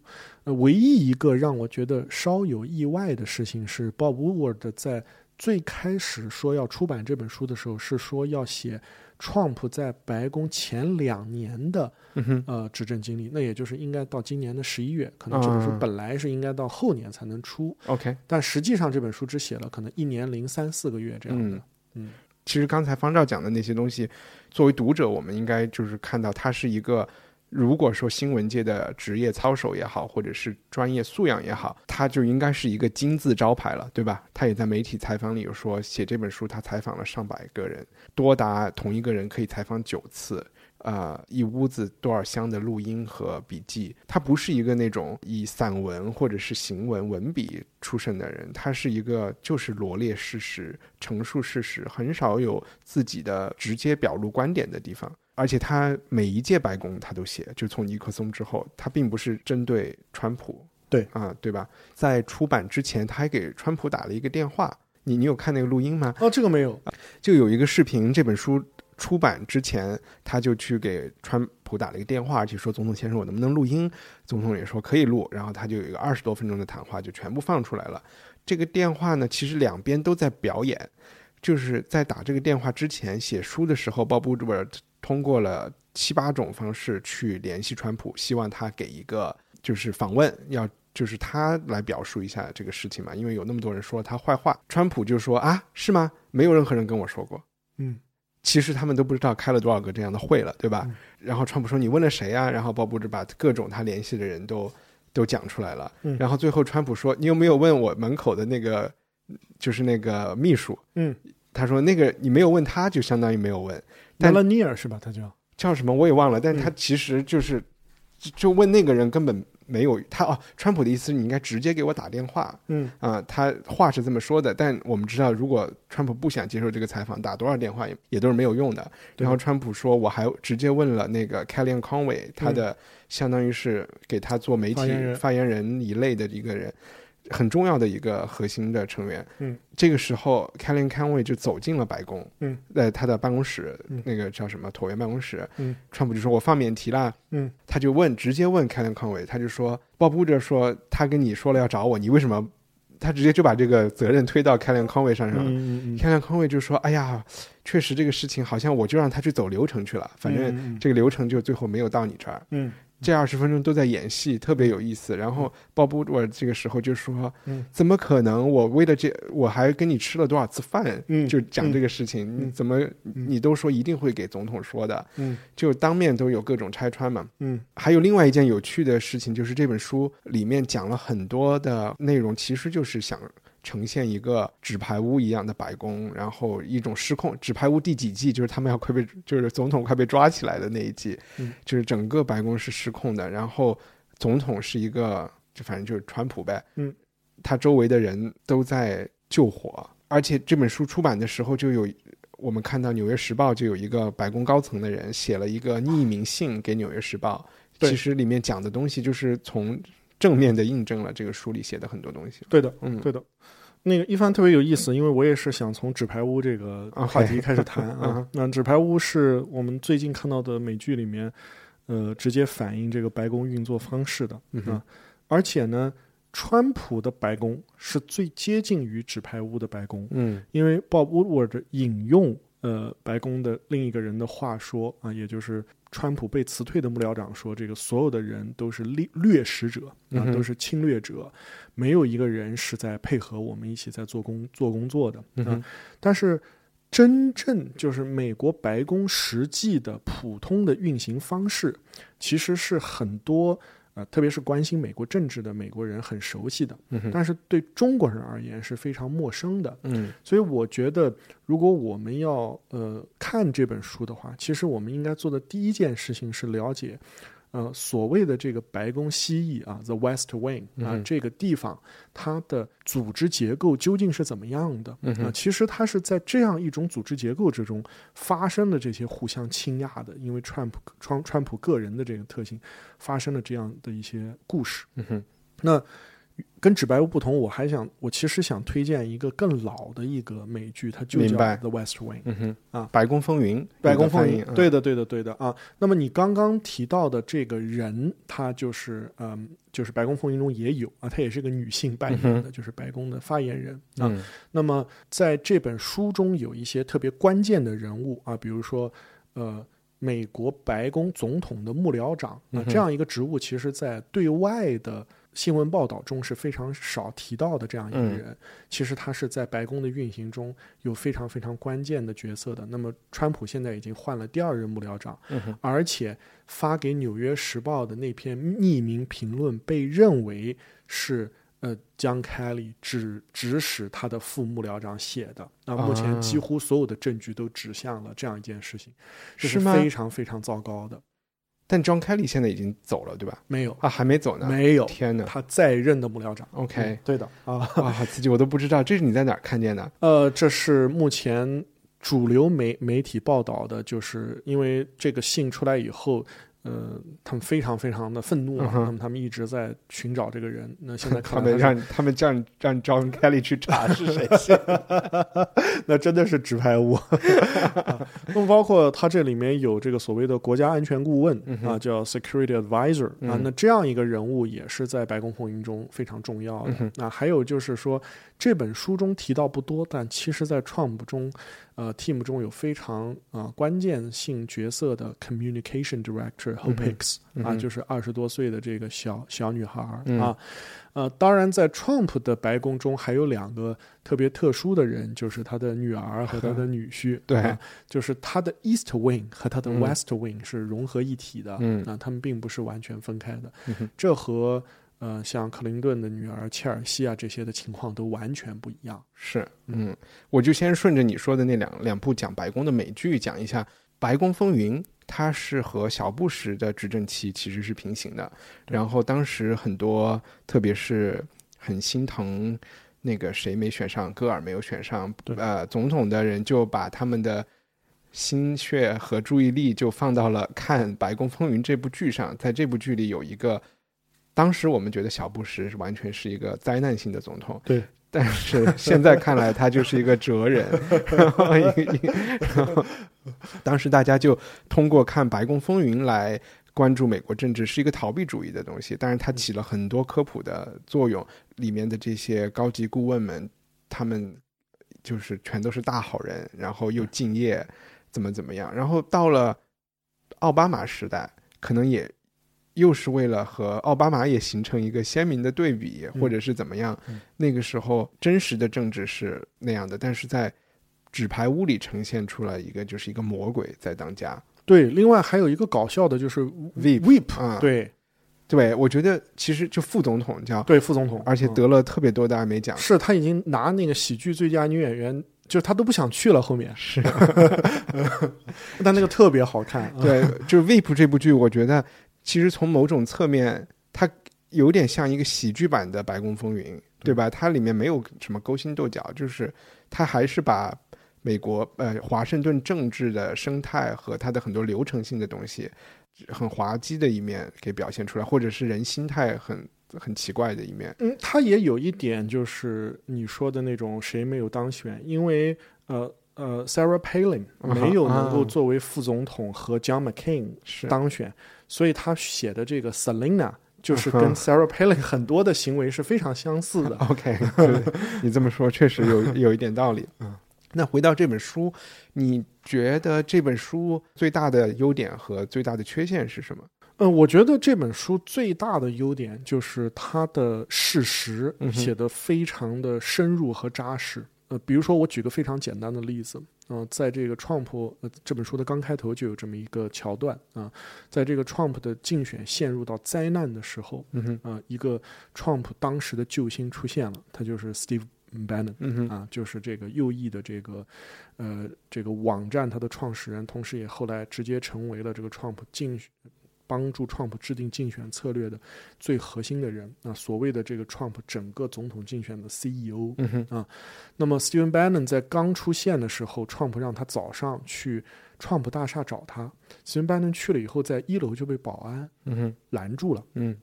C: 呃，唯一一个让我觉得稍有意外的事情是，Bob Woodward 在最开始说要出版这本书的时候，是说要写 Trump 在白宫前两年的
A: 嗯
C: 呃执政经历，那也就是应该到今年的十一月，可能这本书
A: 啊
C: 本来是应该到后年才能出
A: ，，OK。
C: 但实际上这本书只写了可能一年零三四个月这样的。嗯
A: 其实刚才方照讲的那些东西，作为读者，我们应该就是看到它是一个，如果说新闻界的职业操守也好，或者是专业素养也好，他就应该是一个金字招牌了，对吧？他也在媒体采访里有说，写这本书他采访了上百个人，多达同一个人可以采访九次。呃，一屋子多少箱的录音和笔记，他不是一个那种以散文或者是行文文笔出身的人，他是一个就是罗列事实、陈述事实，很少有自己的直接表露观点的地方。而且他每一届白宫他都写，就从尼克松之后，他并不是针对川普，
C: 对
A: 啊，对吧？在出版之前，他还给川普打了一个电话。你你有看那个录音吗？
C: 哦，这个没有。
A: 就有一个视频，这本书出版之前，他就去给川普打了一个电话，而且说：“总统先生，我能不能录音？”总统也说可以录，然后他就有一个二十多分钟的谈话，就全部放出来了。这个电话呢，其实两边都在表演，就是在打这个电话之前，写书的时候，Bob Woodward 通过了七八种方式去联系川普，希望他给一个就是访问，要就是他来表述一下这个事情嘛，因为有那么多人说他坏话，川普就说啊，是吗？没有任何人跟我说过。
C: 嗯
A: 其实他们都不知道开了多少个这样的会了，对吧？
C: 嗯
A: 然后川普说你问了谁啊？然后鲍布就把各种他联系的人都都讲出来了。
C: 嗯
A: 然后最后川普说你有没有问我门口的那个就是那个秘书？
C: 嗯，
A: 他说那个你没有问他，就相当于没有问。但
C: 是吧？他叫
A: 叫什么我也忘了，但他
C: 嗯
A: 其实就是、就就问那个人根本没有他哦。川普的意思是你应该直接给我打电话，
C: 嗯
A: 啊、他话是这么说的，但我们知道，如果川普不想接受这个采访，打多少电话也也都是没有用的。然后川普说，我还直接问了那个 Kellyanne Conway，他的相当于是给他做媒体
C: 发言人
A: 一类的一个人，很重要的一个核心的成员。
C: 嗯，
A: 这个时候 Kellyanne Conway 就走进了白宫，
C: 嗯，
A: 在他的办公室，
C: 嗯。
A: 那个叫什么椭圆办公室，
C: 嗯，
A: 川普就说我放免提啦，
C: 嗯，
A: 他就问，直接问 Kellyanne Conway，他就说鲍布着说他跟你说了要找我，你为什么？他直接就把这个责任推到 Kellyanne Conway 身上。了。
C: 嗯嗯嗯。
A: Kellyanne Conway 就说：“哎呀，确实这个事情好像我就让他去走流程去了，反正这个流程就最后没有到你这儿。
C: 嗯
A: 这二十分钟都在演戏，特别有意思。然后鲍勃沃这个时候就说：“
C: 嗯
A: 怎么可能？我为了这，我还跟你吃了多少次饭？
C: 嗯
A: 就讲这个事情，
C: 嗯
A: 你怎么你都说一定会给总统说的？
C: 嗯
A: 就当面都有各种拆穿嘛。
C: 嗯
A: 还有另外一件有趣的事情，就是这本书里面讲了很多的内容，其实就是想呈现一个纸牌屋一样的白宫，然后一种失控。纸牌屋第几季？就是他们要快被，就是总统快被抓起来的那一季，
C: 嗯
A: 就是整个白宫是失控的，然后总统是一个，就反正就是川普呗，
C: 嗯，
A: 他周围的人都在救火，而且这本书出版的时候就有。我们看到《纽约时报》就有一个白宫高层的人写了一个匿名信给《纽约时报》，其实里面讲的东西就是从正面的印证了这个书里写的很多东西。
C: 对的，
A: 嗯，
C: 对的。那个一帆特别有意思，因为我也是想从纸牌屋这个话题开始谈 啊
A: 嗯。
C: 那纸牌屋是我们最近看到的美剧里面，呃，直接反映这个白宫运作方式的
A: 嗯哼
C: 啊。而且呢，川普的白宫是最接近于纸牌屋的白宫，
A: 嗯
C: 因为 Bob Woodward 引用呃白宫的另一个人的话说啊，也就是川普被辞退的幕僚长说，这个所有的人都是掠掠食者啊，都是侵略者，没有一个人是在配合我们一起在做工做工作的啊
A: 嗯。
C: 但是真正就是美国白宫实际的普通的运行方式，其实是很多。呃，特别是关心美国政治的美国人很熟悉的，
A: 嗯哼
C: 但是对中国人而言是非常陌生的。
A: 嗯
C: 所以我觉得，如果我们要呃看这本书的话，其实我们应该做的第一件事情是了解，呃所谓的这个白宫西翼啊，the West Wing 啊、
A: 嗯
C: 这个地方它的组织结构究竟是怎么样的啊、
A: 嗯哼
C: 其实它是在这样一种组织结构之中发生了这些互相倾轧的，因为川普川川普个人的这个特性发生了这样的一些故事。
A: 嗯哼
C: 那跟纸白屋不同，我还想，我其实想推荐一个更老的一个美剧，它就叫《The West Wing》。
A: 嗯哼。
C: 啊。
A: 白宫风云，
C: 白宫风云对的，对的，对的啊。那么你刚刚提到的这个人，他就是嗯，就是白宫风云中也有啊，她也是个女性扮演的，就是白宫的发言人啊。
A: 嗯。
C: 那么在这本书中有一些特别关键的人物啊，比如说呃，美国白宫总统的幕僚长，那、这样一个职务，其实在对外的新闻报道中是非常少提到的这样一个
A: 嗯
C: 人。其实他是在白宫的运行中有非常非常关键的角色的。那么川普现在已经换了第二任幕僚长，
A: 嗯
C: 而且发给《纽约时报》的那篇匿名评论被认为是呃江凯利指指使他的副幕僚长写的。那目前
A: 啊
C: 几乎所有的证据都指向了这样一件事情，这
A: 是
C: 非常非常糟糕的。
A: 但 John Kelly 现在已经走了，对吧？
C: 没有，
A: 啊，还没走呢。
C: 没有，
A: 天哪
C: 他在任的幕僚长。
A: OK
C: 嗯对的啊。
A: 哇，好刺激，我都不知道，这是你在哪儿看见的？
C: 呃，这是目前主流媒媒体报道的，就是因为这个信出来以后，呃，他们非常非常的愤怒啊，
A: 嗯
C: 么他们一直在寻找这个人。那现在
A: 他们让他们让让 John Kelly 去查是谁？
C: 那真的是纸牌屋。啊那么包括他这里面有这个所谓的国家安全顾问、啊，叫 Security Advisor 啊
A: 嗯，
C: 那这样一个人物也是在白宫风云中非常重要的。那还有就是说，这本书中提到不多，但其实在 Trump 中，呃，team 中有非常啊、关键性角色的 Communication Director Hope Hicks、啊，就是二十多岁的这个小小女孩啊。呃，当然，在 Trump 的白宫中还有两个特别特殊的人，就是他的女儿和他的女婿。
A: 对
C: 啊就是他的 East Wing 和他的
A: 嗯
C: West Wing 是融合一体的。
A: 嗯
C: 啊，他们并不是完全分开的。这和呃像克林顿的女儿切尔西啊这些的情况都完全不一样。
A: 是，嗯，我就先顺着你说的那两两部讲白宫的美剧讲一下，《白宫风云》它是和小布什的执政期其实是平行的，然后当时很多，特别是很心疼那个谁没选上，戈尔没有选上，呃，总统的人就把他们的。心血和注意力就放到了看《白宫风云》这部剧上，在这部剧里有一个当时我们觉得小布什是完全是一个灾难性的总统，
C: 对，
A: 但是现在看来他就是一个哲人。然后一个一，然后当时大家就通过看《白宫风云》来关注美国政治，是一个逃避主义的东西，但是它起了很多科普的作用。里面的这些高级顾问们，他们就是全都是大好人，然后又敬业，怎么怎么样。然后到了奥巴马时代，可能也又是为了和奥巴马也形成一个鲜明的对比，或者是怎么样。那个时候真实的政治是那样的，但是在纸牌屋里呈现出了一个就是一个魔鬼在当家。
C: 对，另外还有一个搞笑的就是
A: Veep，啊
C: 对
A: 对，我觉得其实就副总统叫，
C: 对，副总统，
A: 而且
C: 嗯
A: 得了特别多的艾美奖。
C: 是他已经拿那个喜剧最佳女演员，就是他都不想去了后面，
A: 是，
C: 但那个特别好看，嗯
A: 对，就是《Veep》这部剧，我觉得其实从某种侧面，它有点像一个喜剧版的《白宫风云》，对吧？它里面没有什么勾心斗角，就是它还是把美国呃华盛顿政治的生态和它的很多流程性的东西，很滑稽的一面给表现出来，或者是人心态很很奇怪的一面。
C: 嗯，他也有一点就是你说的那种谁没有当选，因为呃呃，Sarah Palin 没有能够
A: 啊
C: 作为副总统和 John McCain
A: 是
C: 当选，所以他写的这个 Selena 就是 跟 Sarah Palin 很多的行为是非常相似的。
A: OK，对你这么说确实有有一点道理。嗯，那回到这本书，你觉得这本书最大的优点和最大的缺陷是什么？
C: 嗯，我觉得这本书最大的优点就是它的事实写得非常的深入和扎实。呃，比如说我举个非常简单的例子，嗯、在这个 Trump 呃这本书的刚开头就有这么一个桥段啊、在这个 Trump 的竞选陷入到灾难的时候，
A: 嗯哼，
C: 啊、一个 Trump 当时的救星出现了，他就是 Steve Bannon。
A: 嗯哼，
C: 啊，就是这个右翼的这个呃这个网站，它的创始人，同时也后来直接成为了这个 Trump 竞选帮助 Trump 制定竞选策略的最核心的人。那所谓的这个 Trump 整个总统竞选的 CEO，
A: 嗯哼，
C: 那么 Stephen Bannon 在刚出现的时候，Trump 让他早上去 Trump 大厦找他，Stephen Bannon 去了以后，在一楼就被保安拦住了。
A: 嗯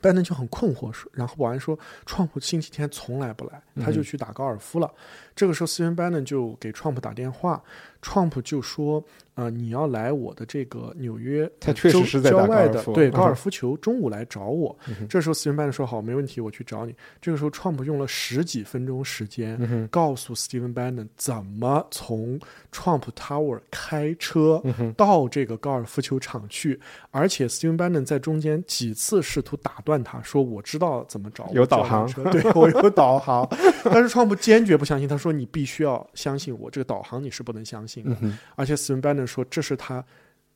C: 拜登就很困惑，说，然后保安说，川普星期天从来不来，他就去打高尔夫了。这个时候，斯文班嫩就给川普打电话，川普就说，呃，你要来我的这个纽约
A: 他确实是在
C: 郊外的对高尔夫球，中午来找我。这时候，斯文班嫩说好，没问题，我去找你。这个时候，川普用了十几分钟时间，
A: 嗯
C: 告诉 Steven Bannon 怎么从 Trump Tower 开车
A: 嗯
C: 到这个高尔夫球场去，而且 Steven Bannon 在中间几次试图打断他，说我知道怎么找，
A: 有导航。
C: 车。对我有导航，但是 Trump 坚决不相信，他说你必须要相信我，这个导航你是不能相信的。
A: 嗯
C: 而且 Steven Bannon 说这是他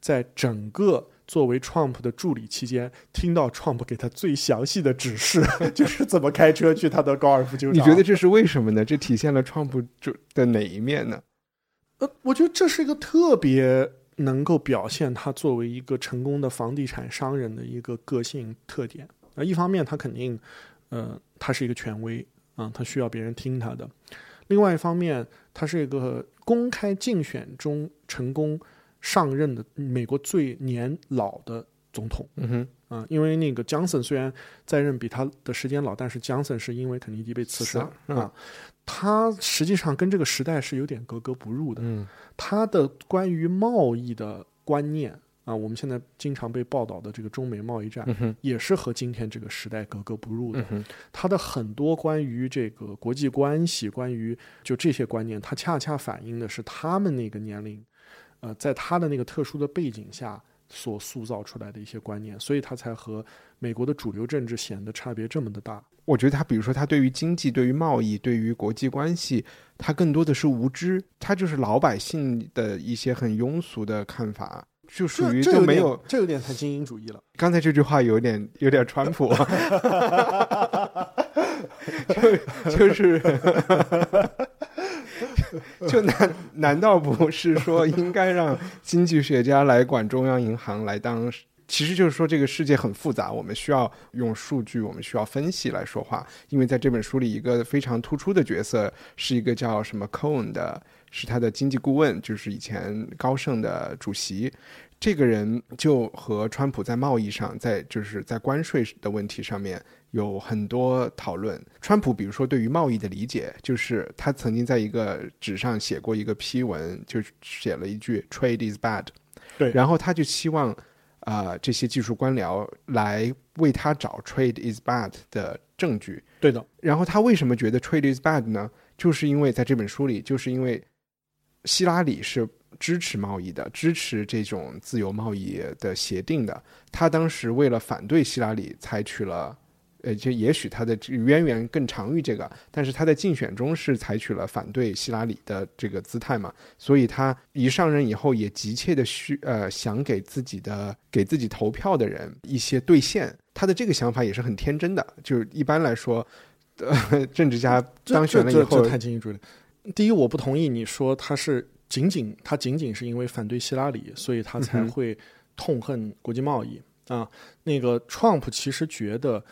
C: 在整个作为 Trump 的助理期间听到 Trump 给他最详细的指示，就是怎么开车去他的高尔夫球场。
A: 你觉得这是为什么呢？这体现了川普就的哪一面呢？
C: 呃，我觉得这是一个特别能够表现他作为一个成功的房地产商人的一个个性特点。呃，一方面他肯定，呃，他是一个权威啊、他需要别人听他的；另外一方面，他是一个公开竞选中成功上任的美国最年老的总统。
A: 嗯哼，
C: 啊、因为那个江森虽然在任比他的时间老，但是江森是因为肯尼迪被刺杀啊，他实际上跟这个时代是有点格格不入的。
A: 嗯
C: 他的关于贸易的观念啊，我们现在经常被报道的这个中美贸易战，
A: 嗯，
C: 也是和今天这个时代格格不入的。
A: 嗯哼，
C: 他的很多关于这个国际关系，关于就这些观念，它恰恰反映的是他们那个年龄，呃，在他的那个特殊的背景下所塑造出来的一些观念，所以他才和美国的主流政治显得差别这么的大。
A: 我觉得他，比如说他对于经济、对于贸易、对于国际关系，他更多的是无知，他就是老百姓的一些很庸俗的看法，就属于就没有。
C: 这有点太精英主义了。
A: 刚才这句话有点有点川普，就就是，就难难道不是说应该让经济学家来管中央银行来当？其实就是说这个世界很复杂，我们需要用数据，我们需要分析来说话。因为在这本书里，一个非常突出的角色是一个叫什么 Cohen 的是他的经济顾问，就是以前高盛的主席。这个人就和川普在贸易上，在就是在关税的问题上面有很多讨论。川普比如说对于贸易的理解，就是他曾经在一个纸上写过一个批文，就写了一句 “Trade is bad”，
C: 对
A: 然后他就希望啊、这些技术官僚来为他找 “Trade is bad” 的证据。
C: 对的，
A: 然后他为什么觉得 trade is bad 呢？就是因为在这本书里，就是因为希拉里是支持贸易的，支持这种自由贸易的协定的。他当时为了反对希拉里，采取了。呃，就也许他的渊源更长于这个，但是他在竞选中是采取了反对希拉里的这个姿态嘛，所以他一上任以后也急切的需呃想给自己的给自己投票的人一些兑现，他的这个想法也是很天真的，就是一般来说，呃，政治家当选了以后。
C: 第一，我不同意你说他是仅仅他仅仅是因为反对希拉里，所以他才会痛恨国际贸易啊。那个 Trump 其实觉得，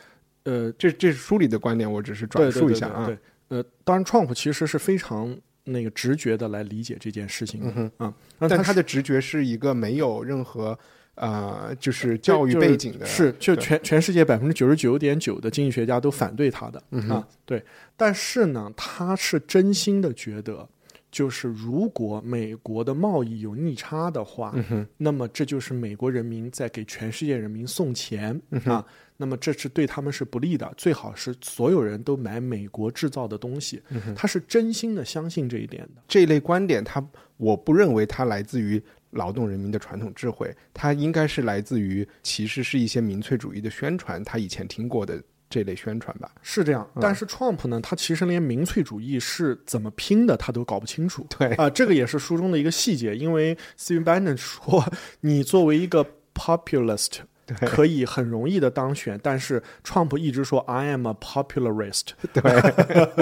C: 呃，
A: 这这是书里的观点，我只是转述一下啊。
C: 对对对，呃，当然 Trump 其实是非常那个直觉的来理解这件事情的、
A: 嗯哼，
C: 啊。但
A: 但他的直觉是一个没有任何呃，就是教育背景的，
C: 是就全全世界百分之九十九点九的经济学家都反对他的、
A: 嗯
C: 啊，对。但是呢，他是真心的觉得，就是如果美国的贸易有逆差的话，
A: 嗯，
C: 那么这就是美国人民在给全世界人民送钱、
A: 嗯
C: 啊，那么这是对他们是不利的，最好是所有人都买美国制造的东西。
A: 嗯
C: 他是真心的相信这一点的。
A: 这一类观点，他我不认为他来自于劳动人民的传统智慧，它应该是来自于其实是一些民粹主义的宣传，他以前听过的这类宣传吧。
C: 是这样，
A: 嗯
C: 但是 Trump 呢，他其实连民粹主义是怎么拼的，他都搞不清楚。
A: 对
C: 啊、这个也是书中的一个细节，因为 Stephen Bannon 说，你作为一个 populist，可以很容易的当选，但是 Trump 一直说 I am a popularist。对，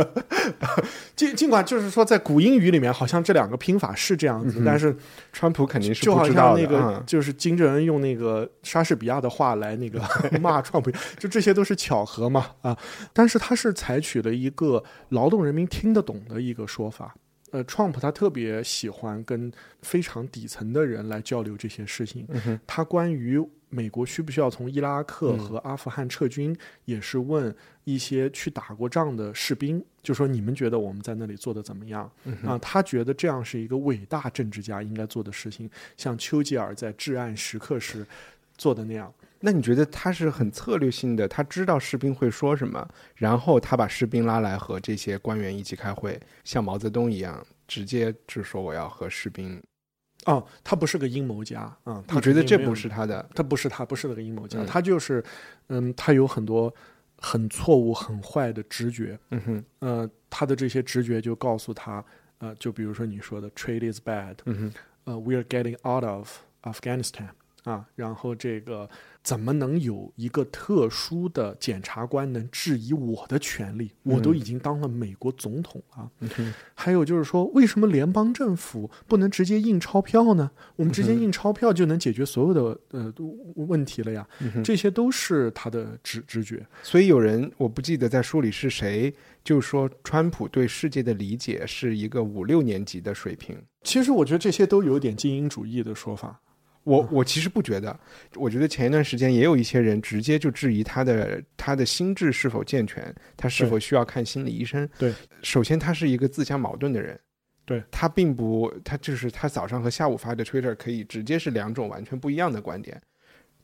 C: 尽尽管就是说在古英语里面，好像这两个拼法是这样子，但是
A: 川普肯定是
C: 就好
A: 不知道的
C: 像那个
A: 嗯
C: 就是金正恩用那个莎士比亚的话来那个骂川普，就这些都是巧合嘛啊！但是他是采取了一个劳动人民听得懂的一个说法。呃，Trump 他特别喜欢跟非常底层的人来交流这些事情。他关于美国需不需要从伊拉克和阿富汗撤军，也是问一些去打过仗的士兵，就说你们觉得我们在那里做的怎么样？啊，他觉得这样是一个伟大政治家应该做的事情，像丘吉尔在至暗时刻时做的那样。
A: 那你觉得他是很策略性的？他知道士兵会说什么，然后他把士兵拉来和这些官员一起开会，像毛泽东一样，直接就说我要和士兵。
C: 哦，他不是个阴谋家啊，他
A: 觉得这不是他的？
C: 他不是他不是那个阴谋家，
A: 嗯
C: 他就是，嗯，他有很多很错误、很坏的直觉，
A: 嗯哼，
C: 呃，他的这些直觉就告诉他，呃，就比如说你说的 “trade is bad”，
A: 嗯哼，
C: 呃，“we are getting out of Afghanistan”，啊，然后这个怎么能有一个特殊的检察官能质疑我的权利？我都已经当了美国总统了。还有就是说，为什么联邦政府不能直接印钞票呢？我们直接印钞票就能解决所有的呃问题了呀？这些都是他的直直觉。
A: 所以有人我不记得在书里是谁，就说川普对世界的理解是一个五六年级的水平。
C: 其实我觉得这些都有点精英主义的说法。
A: 我我其实不觉得，我觉得前一段时间也有一些人直接就质疑他的他的心智是否健全，他是否需要看心理医生。
C: 对，
A: 首先他是一个自相矛盾的人。
C: 对
A: 他并不，他就是他早上和下午发的 Twitter 可以直接是两种完全不一样的观点。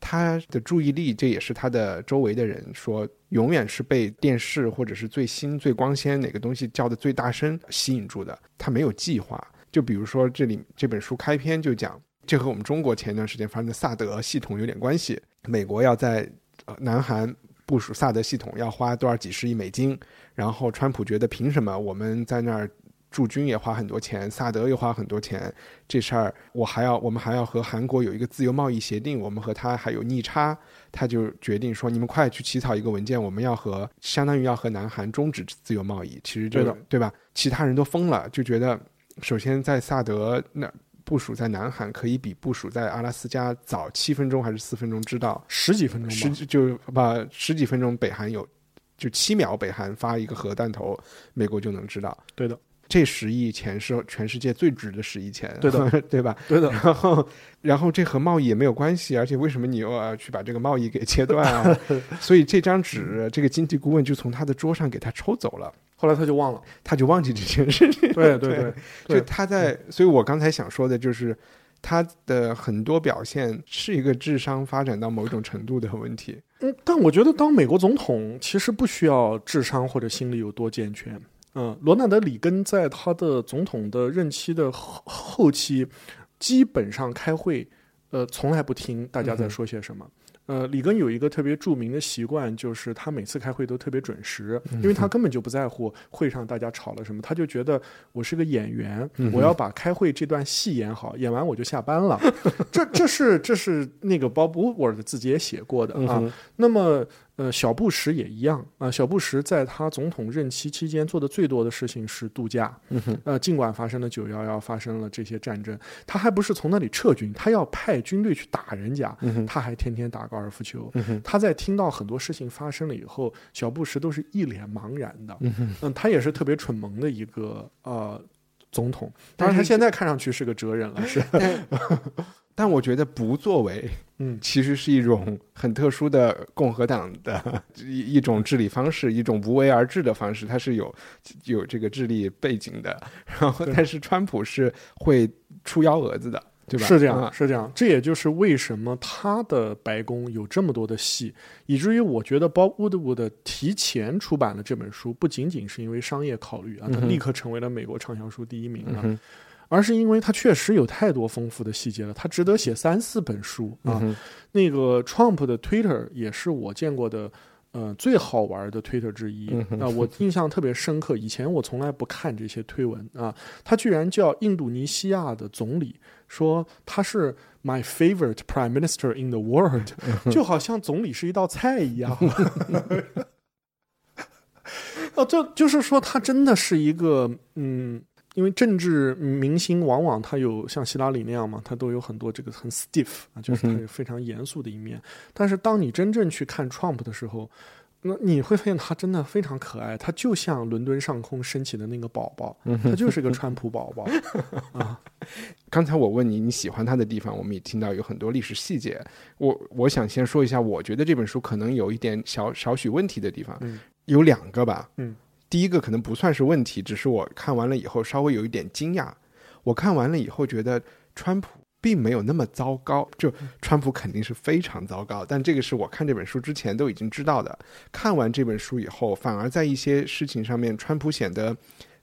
A: 他的注意力，这也是他的周围的人说，永远是被电视或者是最新、最光鲜哪个东西叫的最大声吸引住的。他没有计划。就比如说这里这本书开篇就讲，这和我们中国前一段时间发生的萨德系统有点关系。美国要在呃南韩部署萨德系统，要花多少几十亿美金，然后川普觉得凭什么我们在那儿驻军也花很多钱，萨德又花很多钱，这事儿我还要我们还要和韩国有一个自由贸易协定，我们和他还有逆差，他就决定说你们快去起草一个文件，我们要和相当于要和南韩终止自由贸易，其实就
C: 对
A: 对吧？其他人都疯了，就觉得首先在萨德那。部署在南韩可以比部署在阿拉斯加早七分钟还是四分钟知道，
C: 十几分钟吧，
A: 十就把十几分钟北韩有就七秒北韩发一个核弹头，美国就能知道。
C: 对的，
A: 这十亿钱是全世界最值的十亿钱，
C: 对的，
A: 对吧？
C: 对的，
A: 然后，然后这和贸易也没有关系，而且为什么你又要去把这个贸易给切断啊？所以这张纸，这个经济顾问就从他的桌上给他抽走了，
C: 后来他就忘了。
A: 他就忘记这件事情。
C: 对对对，
A: 就他在，所以我刚才想说的就是。他的很多表现是一个智商发展到某一种程度的问题。
C: 嗯，但我觉得当美国总统其实不需要智商或者心理有多健全。嗯，罗纳德·里根在他的总统的任期的后后期，基本上开会，呃，从来不听大家在说些什么。呃，里根有一个特别著名的习惯，就是他每次开会都特别准时，因为他根本就不在乎会上大家吵了什么，他就觉得我是个演员，我要把开会这段戏演好，演完我就下班了。这这是这是那个 Bob Woodward 自己也写过的啊。那么。呃，小布什也一样啊。小布什在他总统任期期间做的最多的事情是度假。
A: 嗯哼，
C: 呃，尽管发生了九幺幺，发生了这些战争，他还不是从那里撤军，他要派军队去打人家。
A: 嗯哼，
C: 他还天天打高尔夫球。
A: 嗯哼，
C: 他在听到很多事情发生了以后，小布什都是一脸茫然的。
A: 嗯哼，
C: 嗯，他也是特别蠢萌的一个呃总统，当然他现在看上去是个哲人了，是。
A: 但我觉得不作为，
C: 嗯，
A: 其实是一种很特殊的共和党的 一一种治理方式，一种无为而治的方式，它是有有这个智力背景的。然后，但是川普是会出幺蛾子的，对吧？
C: 是这样，
A: 啊
C: 是这样。这也就是为什么他的白宫有这么多的戏，以至于我觉得 Bob Woodward 提前出版了这本书，不仅仅是因为商业考虑啊，他立刻成为了美国畅销书第一名啊。而是因为它确实有太多丰富的细节了，它值得写三四本书啊。
A: 嗯
C: 那个 Trump 的 Twitter 也是我见过的，呃，最好玩的 Twitter 之一啊、我印象特别深刻。以前我从来不看这些推文啊，他居然叫印度尼西亚的总理说他是 My favorite Prime Minister in the world，就好像总理是一道菜一样。哦，就就是说，他真的是一个嗯。因为政治明星往往他有像希拉里那样嘛，他都有很多这个很 stiff 啊，就是他有非常严肃的一面。但是当你真正去看 Trump 的时候，那你会发现他真的非常可爱，他就像伦敦上空升起的那个宝宝，他就是个川普宝宝 啊。
A: 刚才我问你你喜欢他的地方，我们也听到有很多历史细节。我我想先说一下，我觉得这本书可能有一点小少许问题的地方，
C: 嗯
A: 有两个吧。
C: 嗯，
A: 第一个可能不算是问题，只是我看完了以后稍微有一点惊讶。我看完了以后觉得川普并没有那么糟糕，就川普肯定是非常糟糕，但这个是我看这本书之前都已经知道的。看完这本书以后，反而在一些事情上面，川普显得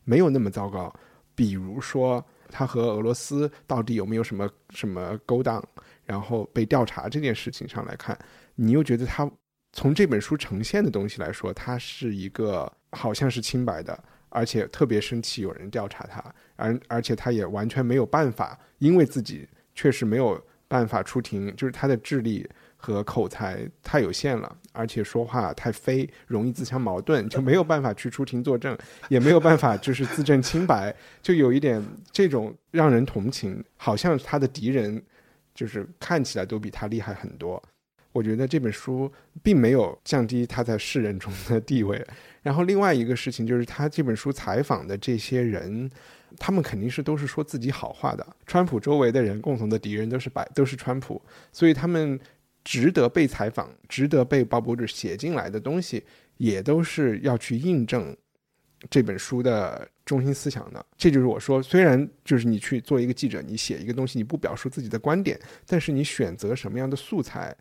A: 没有那么糟糕。比如说，他和俄罗斯到底有没有什么什么勾当，然后被调查这件事情上来看，你又觉得他从这本书呈现的东西来说，他是一个好像是清白的，而且特别生气有人调查他，而而且他也完全没有办法，因为自己确实没有办法出庭，就是他的智力和口才太有限了，而且说话太飞，容易自相矛盾，就没有办法去出庭作证，也没有办法就是自证清白，就有一点这种让人同情，好像他的敌人就是看起来都比他厉害很多。我觉得这本书并没有降低他在世人中的地位。然后另外一个事情就是，他这本书采访的这些人，他们肯定是都是说自己好话的。川普周围的人共同的敌人都是白，都是川普，所以他们值得被采访、值得被鲍勃尔写进来的东西，也都是要去印证这本书的中心思想的。这就是我说，虽然就是你去做一个记者，你写一个东西，你不表述自己的观点，但是你选择什么样的素材。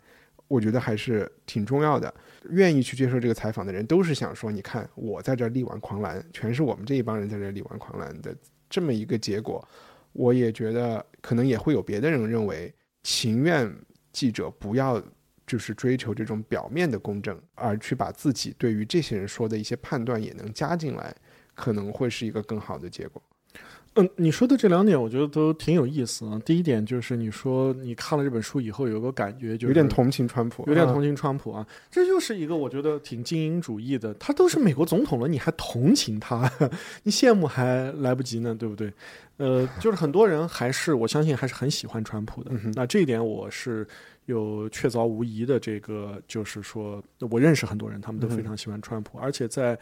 A: 我觉得还是挺重要的。愿意去接受这个采访的人，都是想说，你看我在这力挽狂澜，全是我们这一帮人在这力挽狂澜的这么一个结果。我也觉得，可能也会有别的人认为，情愿记者不要就是追求这种表面的公正，而去把自己对于这些人说的一些判断也能加进来，可能会是一个更好的结果。
C: 嗯，你说的这两点我觉得都挺有意思啊。第一点就是你说你看了这本书以后有个感觉，就是
A: 有点同情川普，啊
C: 有点同情川普啊，这就是一个我觉得挺精英主义的。他都是美国总统了，你还同情他，你羡慕还来不及呢，对不对？呃，就是很多人还是我相信还是很喜欢川普的。那这一点我是有确凿无疑的。这个就是说我认识很多人，他们都非常喜欢川普，而且在。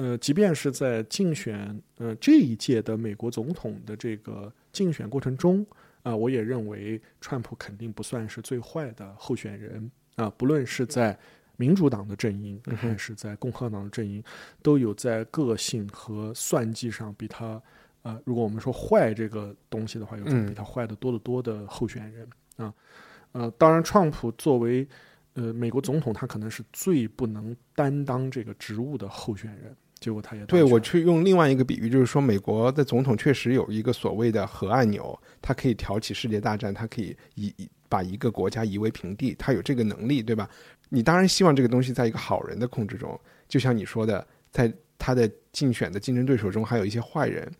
C: 呃，即便是在竞选呃这一届的美国总统的这个竞选过程中啊、我也认为川普肯定不算是最坏的候选人啊、不论是在民主党的阵营还是在共和党的阵营，都有在个性和算计上比他呃，如果我们说坏这个东西的话，有着
A: 嗯
C: 比他坏的多得多的候选人啊。呃，当然，川普作为呃美国总统，他可能是最不能担当这个职务的候选人，结果他也
A: 对我去用另外一个比喻，就是说美国的总统确实有一个所谓的核按钮，它可以挑起世界大战，它可以移移把一个国家夷为平地，他有这个能力，对吧？你当然希望这个东西在一个好人的控制中，就像你说的，在他的竞选的竞争对手中还有一些坏人，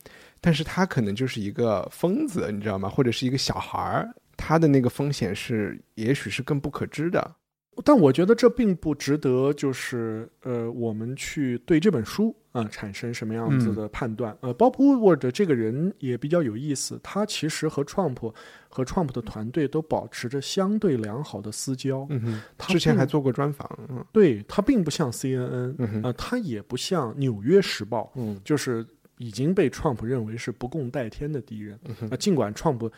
A: 但是他可能就是一个疯子，你知道吗？或者是一个小孩儿，他的那个风险是也许是更不可知的。
C: 但我觉得这并不值得，就是呃，我们去对这本书啊、产生什么样子的判断。呃，Bob Woodward 这个人也比较有意思，他其实和 Trump 和 Trump 的团队都保持着相对良好的私交。
A: 嗯哼，
C: 他
A: 之前还做过专访，嗯
C: 对他并不像 CNN，
A: 嗯
C: 他也不像《纽约时报》，
A: 嗯
C: 就是已经被 Trump 认为是不共戴天的敌人。
A: 嗯
C: 啊、尽管 Trump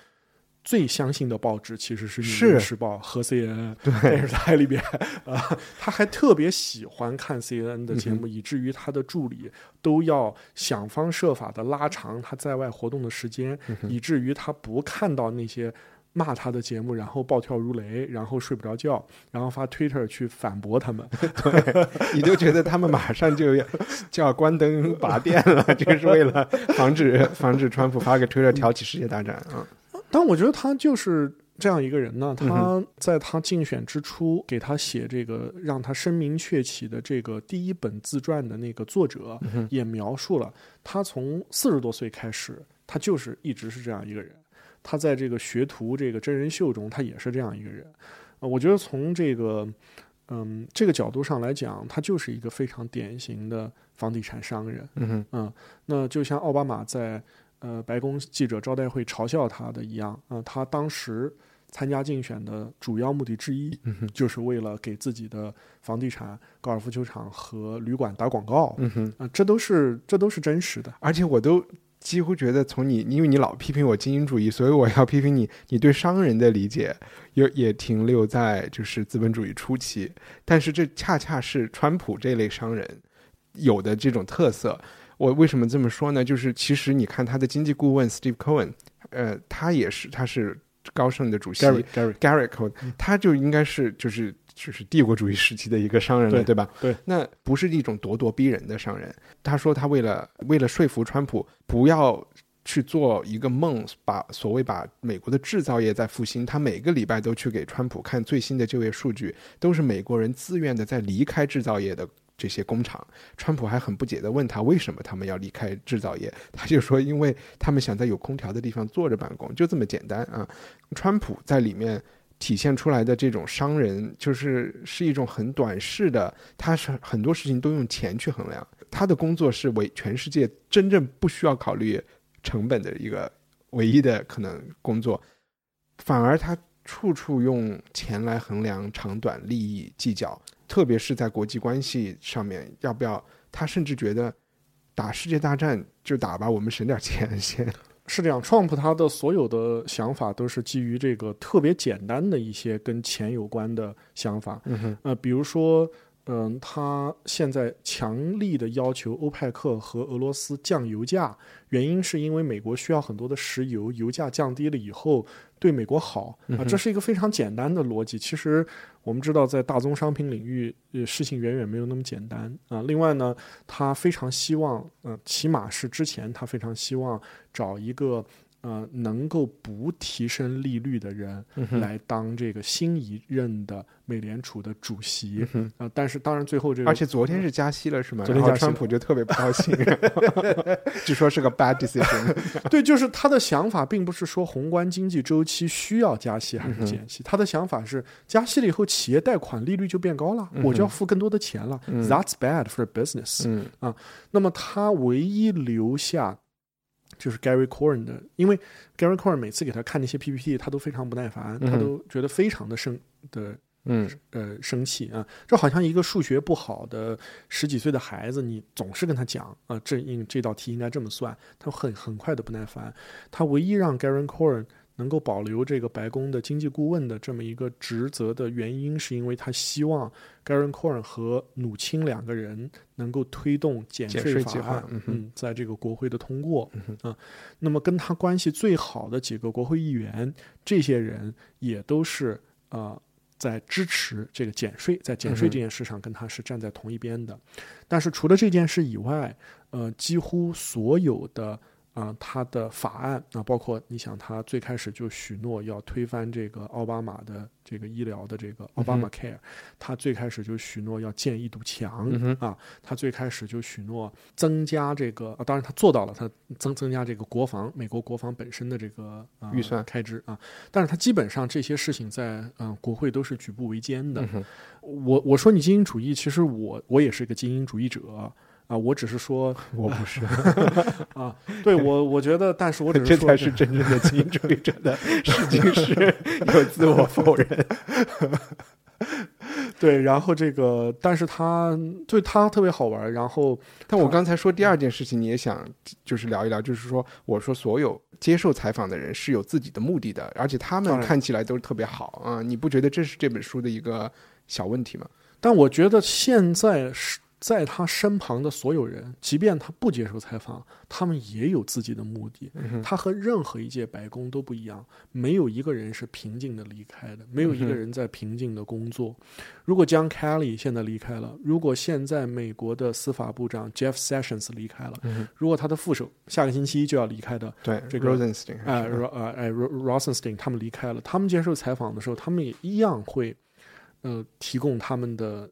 C: 最相信的报纸其实是《
A: 是
C: 纽约时报》和 CNN，电视台里边啊、他还特别喜欢看 CNN 的节
A: 嗯
C: 目，以至于他的助理都要想方设法的拉长他在外活动的时间，
A: 嗯
C: 以至于他不看到那些。骂他的节目，然后暴跳如雷，然后睡不着觉，然后发 Twitter 去反驳他们。
A: 对你就觉得他们马上就要就要关灯拔电了，就是为了防止防止川普发个推特挑起世界大战啊。
C: 但我觉得他就是这样一个人呢。
A: 嗯
C: 他在他竞选之初给他写这个让他声名鹊起的这个第一本自传的那个作者，
A: 嗯
C: 也描述了他从四十多岁开始，他就是一直是这样一个人。他在这个学徒这个真人秀中，他也是这样一个人。呃我觉得从这个嗯这个角度上来讲，他就是一个非常典型的房地产商人。
A: 嗯，
C: 嗯，那就像奥巴马在呃白宫记者招待会嘲笑他的一样，啊、他当时参加竞选的主要目的之一，就是为了给自己的房地产、高尔夫球场和旅馆打广告，啊、
A: 嗯哼，
C: 这都是这都是真实的。
A: 而且我都几乎觉得从你，因为你老批评我精英主义，所以我要批评你，你对商人的理解也也停留在就是资本主义初期，但是这恰恰是川普这类商人有的这种特色。我为什么这么说呢？就是其实你看他的经济顾问 Steve Cohen，呃，他也是他是高盛的主席
C: Gary
A: Gary，Gary Cohen，他就应该是就是就是帝国主义时期的一个商人了，
C: 对
A: 对吧？
C: 对，
A: 那不是一种咄咄逼人的商人。他说他为了为了说服川普不要去做一个梦，把所谓把美国的制造业在复兴，他每个礼拜都去给川普看最新的就业数据，都是美国人自愿的在离开制造业的。这些工厂，川普还很不解地问他为什么他们要离开制造业，他就说因为他们想在有空调的地方坐着办公，就这么简单啊。川普在里面体现出来的这种商人，就是是一种很短视的，他是很多事情都用钱去衡量。他的工作是为全世界真正不需要考虑成本的一个唯一的可能工作，反而他处处用钱来衡量长短、利益计较，特别是在国际关系上面，要不要？他甚至觉得打世界大战就打吧，我们省点钱先。
C: 是这样，Trump 他的所有的想法都是基于这个特别简单的一些跟钱有关的想法。
A: 嗯哼，
C: 呃，比如说，嗯、他现在强力的要求欧派克和俄罗斯降油价，原因是因为美国需要很多的石油，油价降低了以后对美国好啊、这是一个非常简单的逻辑。其实我们知道，在大宗商品领域，呃，事情远远没有那么简单啊、另外呢，他非常希望，呃，起码是之前他非常希望找一个。呃，能够不提升利率的人来当这个新一任的美联储的主席，呃，但是当然最后这个，
A: 而且昨天是加息了，是吗？
C: 昨天加息
A: 川普就特别不高兴，据说是个 bad decision。
C: 对，就是他的想法并不是说宏观经济周期需要加息还是减息，他的想法是加息了以后，企业贷款利率就变高了，我就要付更多的钱了、t h a t s bad for business、
A: 嗯
C: 啊。那么他唯一留下就是 Gary Cohen 的，因为 Gary Cohen 每次给他看那些 PPT，他都非常不耐烦，他都觉得非常的生的
A: 嗯。
C: 呃生气啊，这好像一个数学不好的十几岁的孩子，你总是跟他讲啊，这应这道题应该这么算，他很很快的不耐烦。他唯一让 Garen Coren 能够保留这个白宫的经济顾问的这么一个职责的原因，是因为他希望 Garen Coren 和努钦两个人能够推动减
A: 减
C: 税法
A: 税计划
C: 案，
A: 嗯哼。
C: 嗯，在这个国会的通过，嗯啊，那么跟他关系最好的几个国会议员，这些人也都是呃在支持这个减税，在减税这件事上跟他是站在同一边的。但是除了这件事以外，呃，几乎所有的啊、他的法案啊、包括你想，他最开始就许诺要推翻这个奥巴马的这个医疗的这个奥巴马 Care，、他最开始就许诺要建一堵墙、啊，他最开始就许诺增加这个，啊、当然他做到了，他增增加这个国防美国国防本身的这个、呃、
A: 预算
C: 开支啊，但是他基本上这些事情在嗯、呃国会都是举步维艰的。我我说你精英主义，其实我我也是一个精英主义者啊，我只是说
A: 我不是，
C: 啊，对我我觉得，但是我只
A: 这
C: 是说
A: 才是真正的精英主义者的事情是有自我否认。
C: 对，然后这个，但是他对他特别好玩，然后
A: 但我刚才说第二件事情，你也想就是聊一聊，就是说，我说所有接受采访的人是有自己的目的的，而且他们看起来都特别好啊，你不觉得这是这本书的一个小问题吗？
C: 但我觉得现在是在他身旁的所有人，即便他不接受采访，他们也有自己的目的。他和任何一届白宫都不一样，没有一个人是平静的离开的，没有一个人在平静的工作。如果 John Kelly 现在离开了，如果现在美国的司法部长 Jeff Sessions 离开了，如果他的副手下个星期一就要离开的，
A: 对，
C: 这个
A: Rosenstein
C: 呃 Rosenstein 他们离开了，他们接受采访的时候，他们也一样会呃提供他们的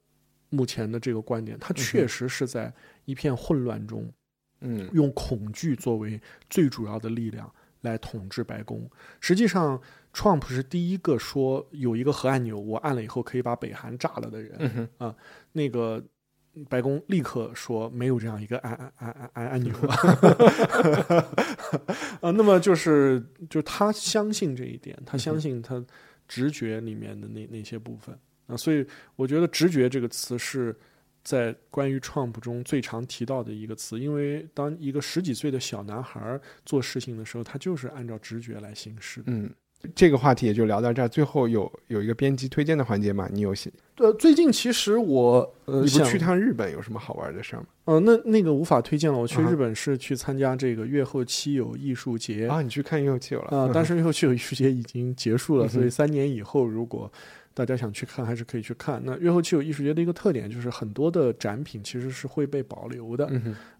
C: 目前的这个观点。他确实是在一片混乱中，
A: 嗯
C: 用恐惧作为最主要的力量来统治白宫。实际上，Trump 是第一个说有一个核按钮，我按了以后可以把北韩炸了的人。啊，那个白宫立刻说没有这样一个按按按按按按钮 啊。那么就是就他相信这一点，他相信他直觉里面的那那些部分啊，所以我觉得“直觉”这个词是。在关于 Trump 中最常提到的一个词，因为当一个十几岁的小男孩做事情的时候，他就是按照直觉来行事。
A: 嗯，这个话题也就聊到这儿。最后有有一个编辑推荐的环节嘛？你有写？
C: 呃，最近其实我呃
A: 你不去趟日本有什么好玩的事儿吗？
C: 呃，那那个无法推荐了。我去日本是去参加这个月后七友艺术节
A: 啊，你去看月后七友了？
C: 啊、但是 月后七友艺术节已经结束了，
A: 嗯
C: 所以三年以后如果大家想去看，还是可以去看。那越后七友艺术节的一个特点就是很多的展品其实是会被保留的，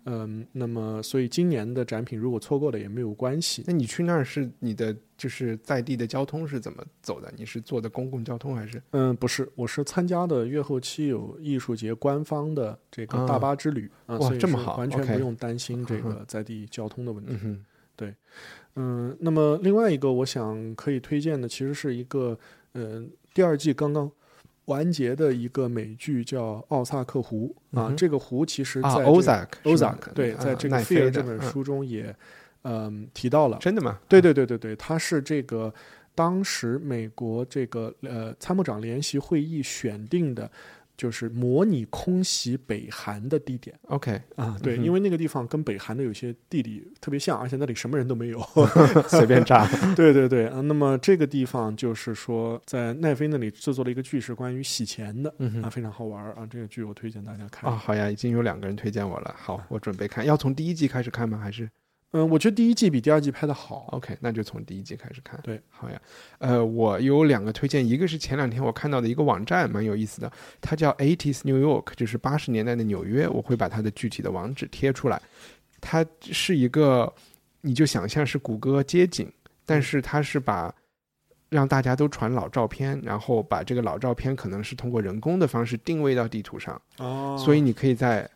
A: 嗯
C: 那么所以今年的展品如果错过了也没有关系。
A: 那你去那儿是你的就是在地的交通是怎么走的？你是坐的公共交通还是？
C: 嗯，不是，我是参加的越后七友艺术节官方的这个大
A: 啊
C: 巴之旅啊，
A: 哇
C: 所以是
A: 这么好
C: 完全不用担心这个在地交通的问题。
A: 嗯哼，
C: 嗯，那么另外一个我想可以推荐的，其实是一个呃第二季刚刚完结的一个美剧，叫《奥萨克湖》啊。
A: 嗯哼
C: 这个湖其实在
A: 啊
C: 这个
A: ，Ozark 是
C: Ozark
A: 吧
C: 对，
A: 啊
C: 在这个
A: 奈《
C: 费尔》
A: 飞的嗯
C: 这本书中也嗯提到了。
A: 真的吗？
C: 对对对对对，它是这个当时美国这个呃参谋长联席会议选定的。就是模拟空袭北韩的地点
A: OK，
C: 啊，对，
A: 嗯
C: 因为那个地方跟北韩的有些地理特别像，而且那里什么人都没有，
A: 随便炸。
C: 对对对啊，那么这个地方就是说，在奈飞那里制作了一个剧，是关于洗钱的，
A: 嗯
C: 啊，非常好玩儿啊。这个剧我推荐大家看。
A: 啊，好呀，已经有两个人推荐我了。好，我准备看。要从第一季开始看吗？还是
C: 嗯，我觉得第一季比第二季拍的好。
A: OK？那就从第一季开始看。
C: 对，
A: 好呀。呃，我有两个推荐，一个是前两天我看到的一个网站，蛮有意思的，它叫 Eighties New York，就是八十年代的纽约。我会把它的具体的网址贴出来。它是一个，你就想象是谷歌街景，但是它是把让大家都传老照片，然后把这个老照片可能是通过人工的方式定位到地图上。
C: 哦
A: 所以你可以在
C: 嗯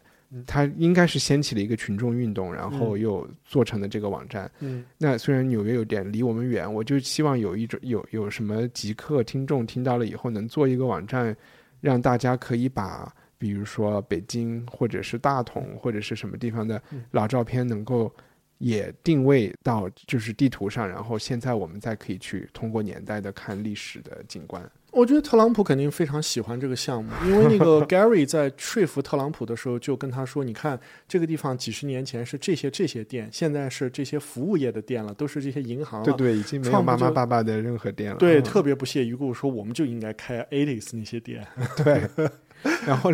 A: 它应该是掀起了一个群众运动，然后
C: 嗯
A: 又做成的这个网站。
C: 嗯
A: 那虽然纽约有点离我们远，我就希望有一种有有什么极客听众听到了以后，能做一个网站，让大家可以把比如说北京或者是大同或者是什么地方的
C: 嗯
A: 老照片能够也定位到就是地图上，然后现在我们再可以去通过年代的看历史的景观。
C: 我觉得特朗普肯定非常喜欢这个项目，因为那个 Gary 在说服特朗普的时候就跟他说：“你看这个地方几十年前是这些这些店，现在是这些服务业的店了，都是这些银行了。”
A: 对对，已经没有妈妈爸爸的任何店了。
C: 对，
A: 嗯
C: 特别不屑一顾说我们就应该开 Alist 那些店。
A: 对。然后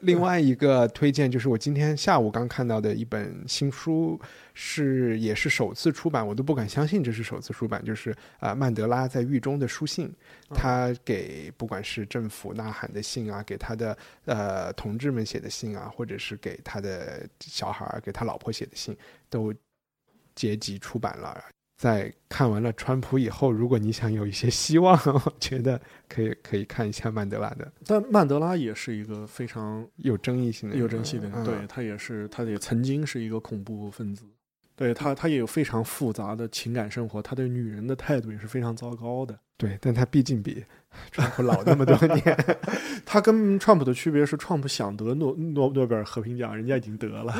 A: 另外一个推荐就是我今天下午刚看到的一本新书，是也是首次出版，我都不敢相信这是首次出版，就是啊、呃曼德拉在狱中的书信，他给不管是政府呐喊的信啊，给他的呃同志们写的信啊，或者是给他的小孩儿、给他老婆写的信，都结集出版了。在看完了川普以后，如果你想有一些希望，我觉得可以可以看一下曼德拉的，
C: 但曼德拉也是一个非常
A: 有争议性的，
C: 有争议的人，
A: 嗯
C: 对他也是，他也曾经是一个恐怖分子，对他，他也有非常复杂的情感生活，他对女人的态度也是非常糟糕的。
A: 对，但他毕竟比川普老那么多年，
C: 他跟川普的区别是，川普想得诺诺诺贝尔和平奖，人家已经得了。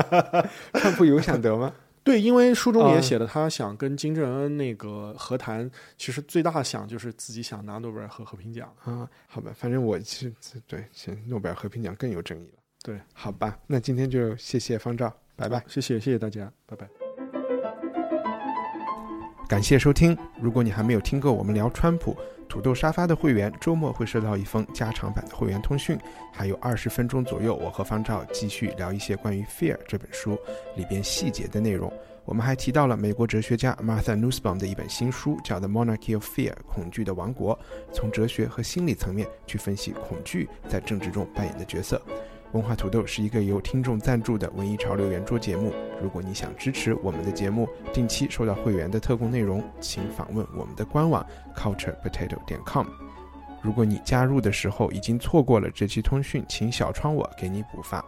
A: 川普有想得吗？
C: 对，因为书中也
A: 啊
C: 写了，他想跟金正恩那个和谈，其实最大的想就是自己想拿诺贝尔和和平奖。
A: 啊，好吧，反正我是对，行，诺贝尔和平奖更有争议了。
C: 对，
A: 好吧，那今天就谢谢方照，拜拜。
C: 谢谢，谢谢大家，拜拜。
A: 感谢收听。如果你还没有听够我们聊川普，土豆沙发的会员周末会收到一封加长版的会员通讯，还有二十分钟左右，我和方照继续聊一些关于《Fear》这本书里边细节的内容。我们还提到了美国哲学家 Martha Nussbaum 的一本新书，叫《The Monarchy of Fear》（恐惧的王国），从哲学和心理层面去分析恐惧在政治中扮演的角色。文化土豆是一个由听众赞助的文艺潮流圆桌节目。如果你想支持我们的节目，定期收到会员的特供内容，请访问我们的官网 culturepotato 点 com。如果你加入的时候已经错过了这期通讯，请小窗我给你补发。